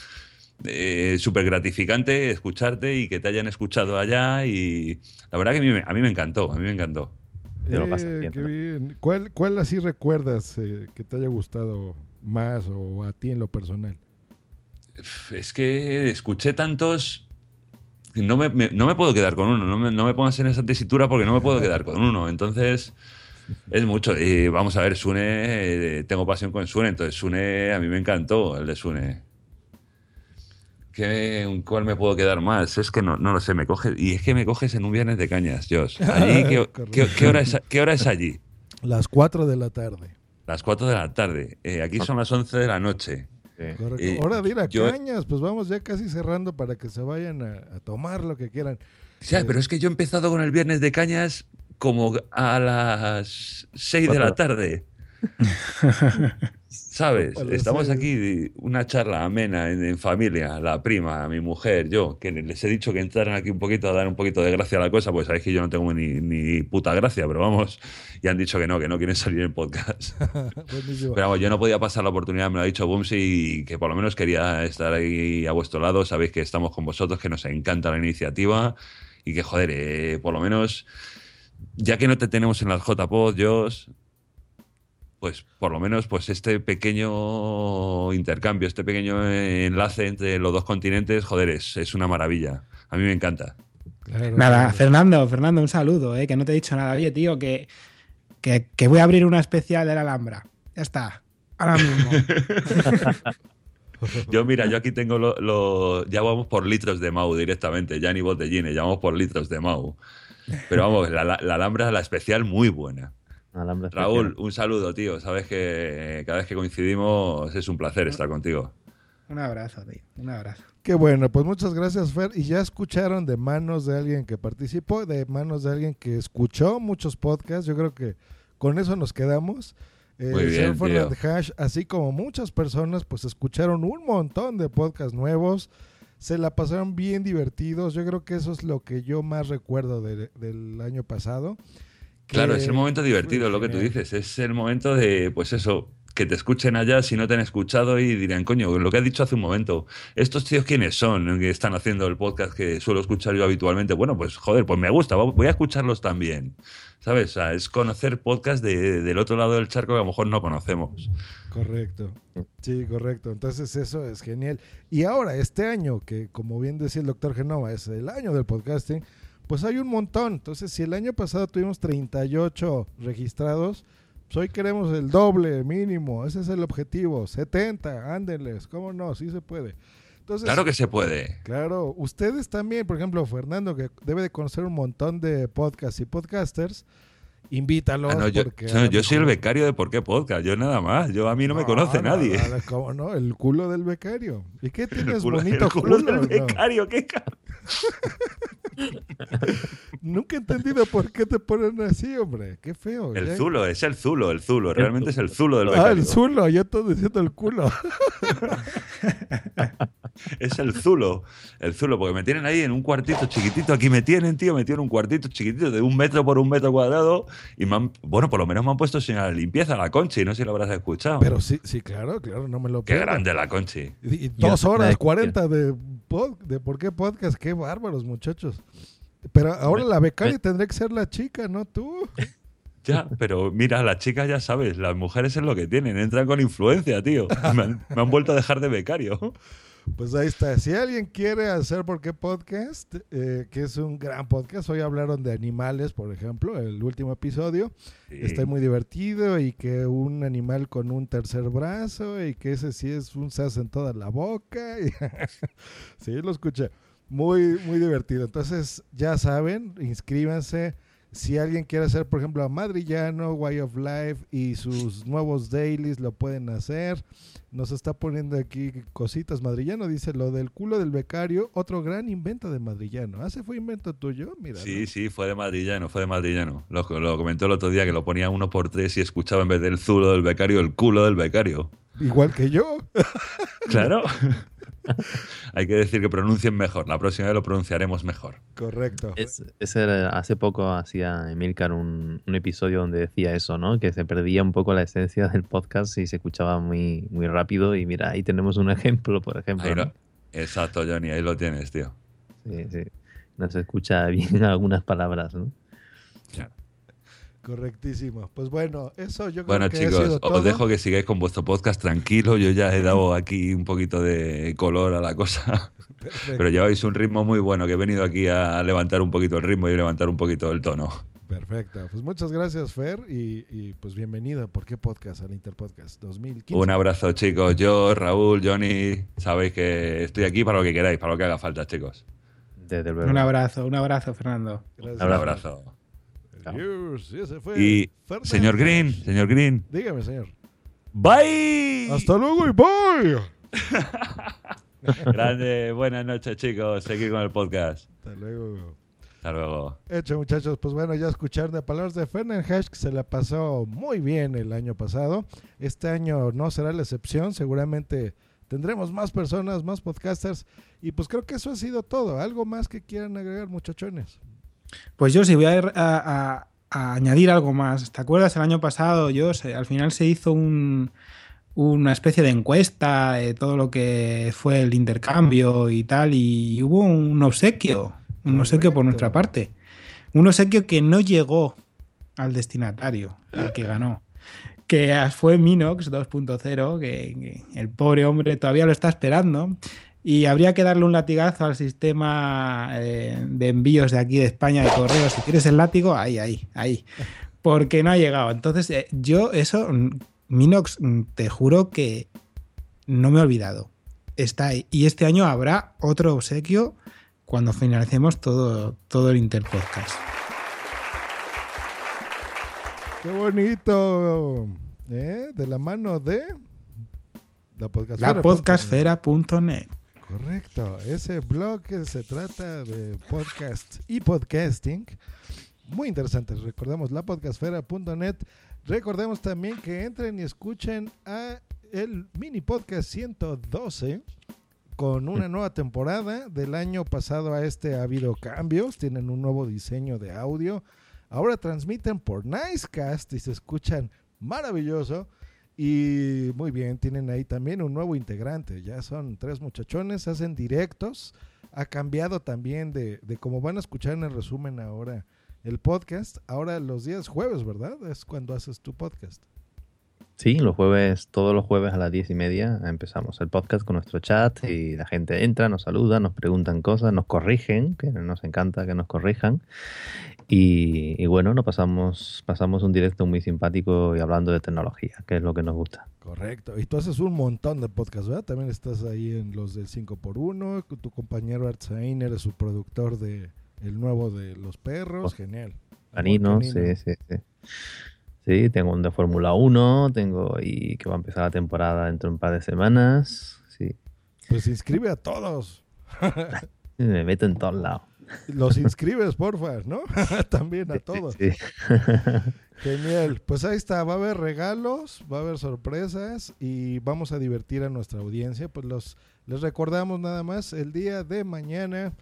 [SPEAKER 32] eh, súper gratificante escucharte y que te hayan escuchado allá. Y la verdad que a mí, me- a mí me encantó, a mí me encantó.
[SPEAKER 1] Eh, qué bien. ¿Cuál, ¿Cuál así recuerdas eh, que te haya gustado más o a ti en lo personal?
[SPEAKER 32] Es que escuché tantos. No me, me- no me puedo quedar con uno, no me, no me pongas en esa tesitura porque no me puedo quedar con uno. Entonces, es mucho. Y vamos a ver, Sune, eh, tengo pasión con Sune, entonces Sune, a mí me encantó el de Sune. ¿Qué, ¿Cuál me puedo quedar más? Es que no, no lo sé, me coges. Y es que me coges en un viernes de cañas, Josh. Allí, ¿qué, qué- qué hora es, ¿Qué hora es allí?
[SPEAKER 1] Las 4 de la tarde.
[SPEAKER 32] Las 4 de la tarde. Eh, aquí son las 11 de la noche. Eh,
[SPEAKER 1] Hora de ir a
[SPEAKER 32] yo-
[SPEAKER 1] cañas, pues vamos ya casi cerrando para que se vayan a, a tomar lo que quieran.
[SPEAKER 32] Ya, pero es que yo he empezado con el viernes de cañas como a las 6 de la tarde. ¿Sabes? Estamos aquí, una charla amena en, en familia, la prima, mi mujer, yo, que les he dicho que entraran aquí un poquito a dar un poquito de gracia a la cosa, pues sabéis que yo no tengo ni, ni puta gracia, pero vamos, y han dicho que no, que no quieren salir en podcast. Pero vamos, yo no podía pasar la oportunidad, me lo ha dicho Bumsy, y que por lo menos quería estar ahí a vuestro lado. Sabéis que estamos con vosotros, que nos encanta la iniciativa y que, joder, eh, por lo menos, ya que no te tenemos en las JPod, pues por lo menos pues este pequeño intercambio, este pequeño enlace entre los dos continentes, joder, es, es una maravilla. A mí me encanta.
[SPEAKER 33] Nada, Fernando, Fernando, un saludo, eh, que no te he dicho nada. Oye, tío, que, que, que voy a abrir una especial de la Alhambra. Ya está. Ahora mismo.
[SPEAKER 32] Yo, mira, yo aquí tengo lo, lo- ya vamos por litros de Mau directamente, ya ni botellines, ya vamos por litros de Mau. Pero vamos, la, la, la Alhambra, la especial, muy buena. Raúl, un saludo, tío. Sabes que cada vez que coincidimos es un placer estar contigo.
[SPEAKER 33] un abrazo, tío. Un abrazo.
[SPEAKER 1] Qué bueno, pues muchas gracias, Fer. Y ya escucharon de manos de alguien que participó, de manos de alguien que escuchó muchos podcasts. Yo creo que con eso nos quedamos. Eh,
[SPEAKER 32] Muy bien, tío.
[SPEAKER 1] Hash, así como muchas personas, pues escucharon un montón de podcasts nuevos. Se la pasaron bien divertidos. Yo creo que eso es lo que yo más recuerdo de- del año pasado.
[SPEAKER 32] Claro, es el momento divertido, lo que tú dices. Es el momento de, pues eso, que te escuchen allá si no te han escuchado y dirán, coño, lo que has dicho hace un momento, ¿estos tíos quiénes son que están haciendo el podcast que suelo escuchar yo habitualmente? Bueno, pues joder, pues me gusta, voy a escucharlos también. ¿Sabes? O sea, es conocer podcast de- del otro lado del charco que a lo mejor no conocemos.
[SPEAKER 1] Correcto. Sí, correcto. Entonces eso es genial. Y ahora, este año, que como bien decía el doctor Genova, es el año del podcasting, pues hay un montón. Entonces, si el año pasado tuvimos 38 registrados, pues hoy queremos el doble mínimo. Ese es el objetivo. 70, ándenles. ¿Cómo no? Sí se puede. Entonces,
[SPEAKER 32] Claro que se puede.
[SPEAKER 1] Claro, ustedes también, por ejemplo, Fernando, que debe de conocer un montón de podcasts y podcasters, invítalos.
[SPEAKER 32] Ah, no, yo,
[SPEAKER 1] porque
[SPEAKER 32] no, yo soy el becario de Por qué Podcast, yo nada más. Yo a mí no, me conoce
[SPEAKER 1] no,
[SPEAKER 32] nadie.
[SPEAKER 1] no, ¿Cómo no? El culo del becario. ¿Y qué tienes
[SPEAKER 32] culo-
[SPEAKER 1] bonito
[SPEAKER 32] el culo del becario, qué
[SPEAKER 1] Nunca he entendido por qué te ponen así, hombre. Qué feo.
[SPEAKER 32] El
[SPEAKER 1] ya.
[SPEAKER 32] Zulo, es el Zulo, el Zulo. Realmente es el Zulo del
[SPEAKER 1] Ah, el zulo, yo estoy diciendo el culo.
[SPEAKER 32] Es el Zulo. El Zulo, porque me tienen ahí en un cuartito chiquitito. Aquí me tienen, tío. Me tienen un cuartito chiquitito de un metro por un metro cuadrado. Y me han- bueno, por lo menos me han puesto señal de limpieza la Conchi. No sé si lo habrás escuchado.
[SPEAKER 1] Pero sí, sí, claro, claro, no me lo
[SPEAKER 32] Qué
[SPEAKER 1] pierdo.
[SPEAKER 32] grande la Conchi.
[SPEAKER 1] Y, y
[SPEAKER 32] Yo-
[SPEAKER 1] dos horas, 40 de, pod- de por qué podcast. Qué bárbaros, muchachos. Pero ahora la becaria tendría que ser la chica, no tú.
[SPEAKER 32] Ya, pero mira, las chicas ya sabes, las mujeres es lo que tienen, entran con influencia, tío. Me han, me han vuelto a dejar de becario.
[SPEAKER 1] Pues ahí está. Si alguien quiere hacer por qué podcast, eh, que es un gran podcast, hoy hablaron de animales, por ejemplo, el último episodio.
[SPEAKER 32] Sí.
[SPEAKER 1] Está muy divertido y que un animal con un tercer brazo y que ese sí es un sas en toda la boca. sí, lo escuché. Muy, muy divertido. Entonces, ya saben, inscríbanse. Si alguien quiere hacer, por ejemplo, a Madrillano, Way of Life y sus nuevos dailies, lo pueden hacer. Nos está poniendo aquí cositas. Madrillano dice lo del culo del becario, otro gran invento de Madrillano. ¿Ah, ese fue invento tuyo? Mira.
[SPEAKER 32] Sí, sí, fue de madrillano, fue de madrillano. Lo, lo comentó el otro día que lo ponía uno por tres y escuchaba en vez del zulo del becario el culo del becario.
[SPEAKER 1] Igual que yo.
[SPEAKER 32] Claro. Hay que decir que pronuncien mejor. La próxima vez lo pronunciaremos mejor.
[SPEAKER 1] Correcto.
[SPEAKER 4] Es, hace poco hacía Emilcar un, un episodio donde decía eso, ¿no? Que se perdía un poco la esencia del podcast y se escuchaba muy, muy rápido. Y mira, ahí tenemos un ejemplo, por ejemplo.
[SPEAKER 32] Ahí lo-
[SPEAKER 4] ¿no?
[SPEAKER 32] Exacto, Johnny, ahí lo tienes, tío.
[SPEAKER 4] Sí, sí. No se escucha bien algunas palabras, ¿no?
[SPEAKER 1] Correctísimo. Pues bueno, eso yo creo
[SPEAKER 32] Bueno,
[SPEAKER 1] que ha
[SPEAKER 32] chicos,
[SPEAKER 1] sido todo.
[SPEAKER 32] os dejo que sigáis con vuestro podcast tranquilo. Yo ya he dado aquí un poquito de color a la cosa.
[SPEAKER 1] Perfecto.
[SPEAKER 32] Pero lleváis un ritmo muy bueno, que he venido aquí a levantar un poquito el ritmo y levantar un poquito el tono.
[SPEAKER 1] Perfecto. Pues muchas gracias, Fer, y, y pues bienvenido. ¿Por qué podcast al Interpodcast 2015?
[SPEAKER 32] Un abrazo, chicos. Yo, Raúl, Johnny, sabéis que estoy aquí para lo que queráis, para lo que haga falta, chicos.
[SPEAKER 4] Desde luego.
[SPEAKER 33] Un abrazo, un abrazo, Fernando.
[SPEAKER 1] Gracias.
[SPEAKER 32] Un abrazo.
[SPEAKER 1] Y ese fue
[SPEAKER 32] Y,
[SPEAKER 1] Fernández.
[SPEAKER 32] señor Green, señor Green.
[SPEAKER 1] Dígame, señor.
[SPEAKER 32] Bye.
[SPEAKER 1] Hasta luego y bye.
[SPEAKER 32] Grande, buenas noches, chicos. Seguir con el podcast.
[SPEAKER 1] Hasta luego.
[SPEAKER 32] Hasta luego.
[SPEAKER 1] Hecho, muchachos. Pues bueno, ya escucharon de palabras de Fernand que se la pasó muy bien el año pasado. Este año no será la excepción. Seguramente tendremos más personas, más podcasters. Y pues creo que eso ha sido todo. ¿Algo más que quieran agregar, muchachones?
[SPEAKER 3] Pues yo sí voy a, a, a añadir algo más. ¿Te acuerdas el año pasado? Yo al final se hizo un, una especie de encuesta de todo lo que fue el intercambio y tal, y hubo un obsequio, un obsequio por nuestra parte. Un obsequio que no llegó al destinatario, al que ganó. Que fue Minox 2.0, que, el pobre hombre todavía lo está esperando. Y habría que darle un latigazo al sistema eh, de envíos de aquí de España de correos. Si quieres el látigo, ahí, ahí, ahí. Porque no ha llegado. Entonces, eh, yo eso Minox, mm, te juro que no me he olvidado. Está ahí. Y este año habrá otro obsequio cuando finalicemos todo, todo el Interpodcast.
[SPEAKER 1] ¡Qué bonito! ¿Eh? De la mano de
[SPEAKER 3] la podcastfera.net.
[SPEAKER 1] Correcto. Ese blog que se trata de podcast y podcasting. Muy interesante. Recordemos lapodcastfera.net Recordemos también que entren y escuchen a el mini podcast 112 con una nueva temporada. Del año pasado a este ha habido cambios, tienen un nuevo diseño de audio. Ahora transmiten por Nicecast y se escuchan maravilloso. Y muy bien, tienen ahí también un nuevo integrante. Ya son tres muchachones, hacen directos. Ha cambiado también de, de cómo van a escuchar en el resumen ahora el podcast. Ahora los días jueves, ¿verdad? Es cuando haces tu podcast.
[SPEAKER 4] Sí, los jueves, todos los jueves a las diez y media empezamos el podcast con nuestro chat y la gente entra, nos saluda, nos preguntan cosas, nos corrigen, que nos encanta que nos corrijan. Y, bueno, nos pasamos, pasamos un directo muy simpático y hablando de tecnología, que es lo que nos gusta.
[SPEAKER 1] Correcto. Y tú haces un montón de podcasts, ¿verdad? También estás ahí en los del 5x1, tu compañero Artzainer es su productor de, el nuevo de los perros, genial.
[SPEAKER 4] Canino, sí, sí, sí. Sí, tengo un de Fórmula 1, tengo y que va a empezar la temporada dentro de un par de semanas. Sí.
[SPEAKER 1] Pues inscribe a todos.
[SPEAKER 4] Me meto en todos lados.
[SPEAKER 1] Los inscribes, porfa, ¿no? También a todos. Sí, Genial. Pues ahí está, va a haber regalos, va a haber sorpresas y vamos a divertir a nuestra audiencia. Pues los les recordamos nada más el día de mañana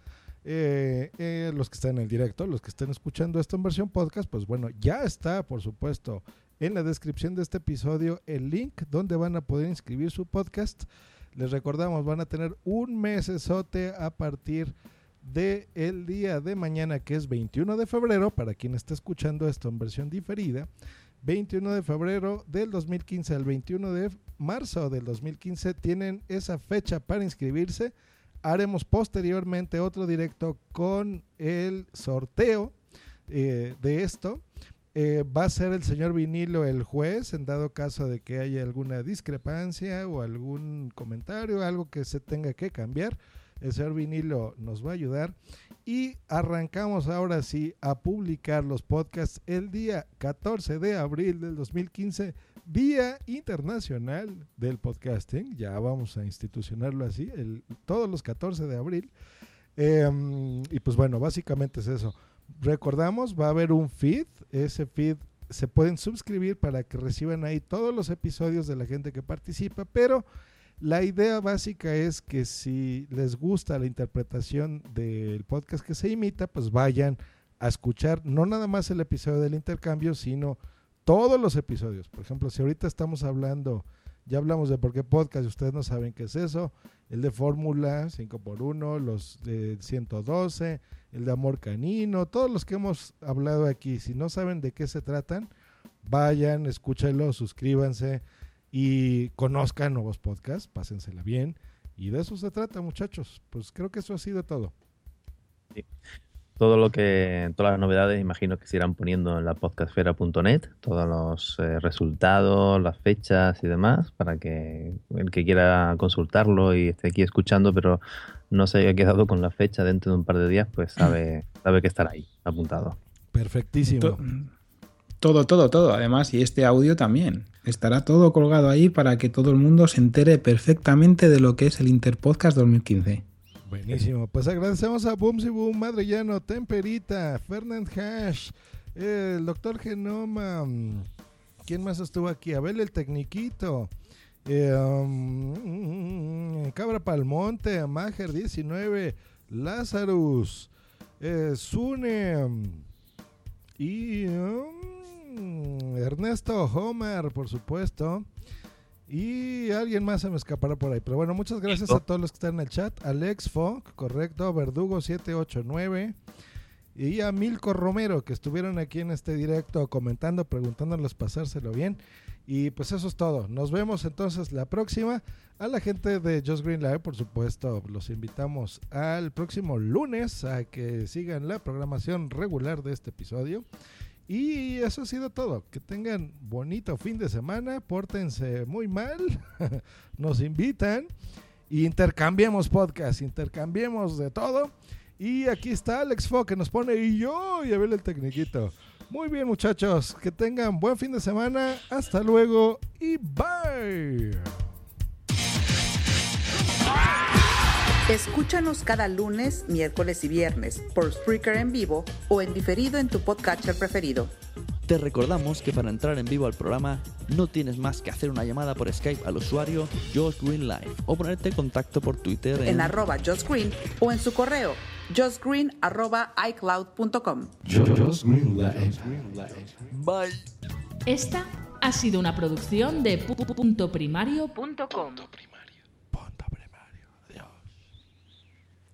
[SPEAKER 1] eh, eh, los que están en el directo, los que estén escuchando esto en versión podcast, pues bueno, ya está, por supuesto, en la descripción de este episodio el link donde van a poder inscribir su podcast. Les recordamos, van a tener un mesesote a partir de el día de mañana, que es 21 de febrero, para quien está escuchando esto en versión diferida. 21 de febrero del 2015 al 21 de marzo del 2015 tienen esa fecha para inscribirse haremos posteriormente otro directo con el sorteo eh, de esto. Eh, va a ser el señor Vinilo el juez, en dado caso de que haya alguna discrepancia o algún comentario, algo que se tenga que cambiar. El señor Vinilo nos va a ayudar. Y arrancamos ahora sí a publicar los podcasts el día 14 de abril del 2015 Día Internacional del Podcasting, ya vamos a institucionarlo así, todos los 14 de abril. Em, y pues bueno, básicamente es eso. Recordamos, va a haber un feed, ese feed se pueden suscribir para que reciban ahí todos los episodios de la gente que participa, pero la idea básica es que si les gusta la interpretación del podcast que se imita, pues vayan a escuchar no nada más el episodio del intercambio, sino todos los episodios. Por ejemplo, si ahorita estamos hablando, ya hablamos de por qué podcast, ustedes no saben qué es eso, el de Fórmula 5x1, los de 112, el de Amor Canino, todos los que hemos hablado aquí, si no saben de qué se tratan, vayan, escúchenlo, suscríbanse y conozcan nuevos podcasts, pásensela bien. Y de eso se trata, muchachos. Pues creo que eso ha sido todo.
[SPEAKER 4] Sí todo lo que, todas las novedades, imagino que se irán poniendo en la podcastfera.net, todos los eh, resultados, las fechas y demás, para que el que quiera consultarlo y esté aquí escuchando, pero no se haya quedado con la fecha dentro de un par de días, pues sabe, sabe que estará ahí, apuntado.
[SPEAKER 1] Perfectísimo.
[SPEAKER 3] Todo, todo, todo. Además, y este audio también. Estará todo colgado ahí para que todo el mundo se entere perfectamente de lo que es el Interpodcast 2015.
[SPEAKER 1] Buenísimo. Pues agradecemos a Boomsy Boom, Madrellano, Temperita, Fernand Hash, el doctor Genoma. mm, ¿Quién más estuvo aquí? Abel el Tecniquito. eh, um, Cabra Palmonte, Mager 19, Lazarus, eh, um, y Ernesto Homer, por supuesto. Y alguien más se me escapará por ahí. Pero bueno, muchas gracias a todos los que están en el chat. Alex Fo, correcto. Verdugo 789. Y a Milko Romero, que estuvieron aquí en este directo comentando, preguntándoles pasárselo bien. Y pues eso es todo. Nos vemos entonces la próxima. A la gente de Just Green Live, por supuesto, los invitamos al próximo lunes a que sigan la programación regular de este episodio. Y eso ha sido todo. Que tengan bonito fin de semana. Pórtense muy mal. Nos invitan. Y intercambiemos podcast. Intercambiemos de todo. Y aquí está Alex Fo que nos pone y yo y a ver el tecniquito. Muy bien muchachos. Que tengan buen fin de semana. Hasta luego y bye.
[SPEAKER 34] Escúchanos cada lunes, miércoles y viernes por Spreaker en vivo o en diferido en tu podcatcher preferido.
[SPEAKER 35] Te recordamos que para entrar en vivo al programa no tienes más que hacer una llamada por Skype al usuario Josh Green Live o ponerte en contacto por Twitter
[SPEAKER 34] En arroba Josh Green o en su correo joshgreen arroba icloud.com.
[SPEAKER 35] Bye.
[SPEAKER 36] Esta ha sido una producción de pu-